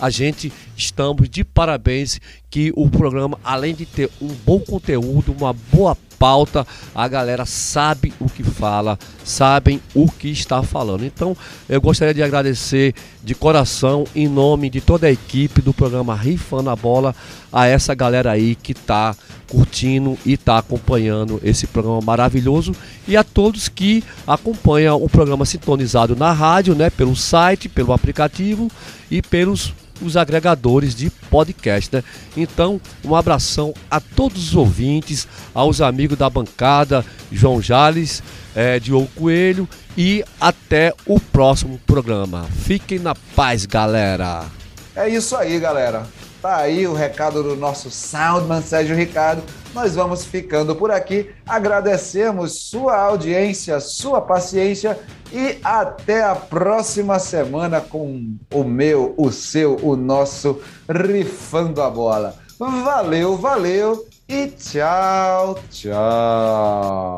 a gente estamos de parabéns que o programa, além de ter um bom conteúdo, uma boa pauta, a galera sabe o que fala, sabem o que está falando. Então, eu gostaria de agradecer de coração, em nome de toda a equipe do programa Rifando a Bola, a essa galera aí que está curtindo e está acompanhando esse programa maravilhoso e a todos que acompanham o programa sintonizado na rádio, né, pelo site, pelo aplicativo e pelos os agregadores de podcast, né? Então, um abração a todos os ouvintes, aos amigos da bancada, João Jales, é, Diogo Coelho e até o próximo programa. Fiquem na paz, galera. É isso aí, galera. Tá aí o recado do nosso Soundman Sérgio Ricardo. Nós vamos ficando por aqui. Agradecemos sua audiência, sua paciência e até a próxima semana com o meu, o seu, o nosso Rifando a Bola. Valeu, valeu e tchau, tchau.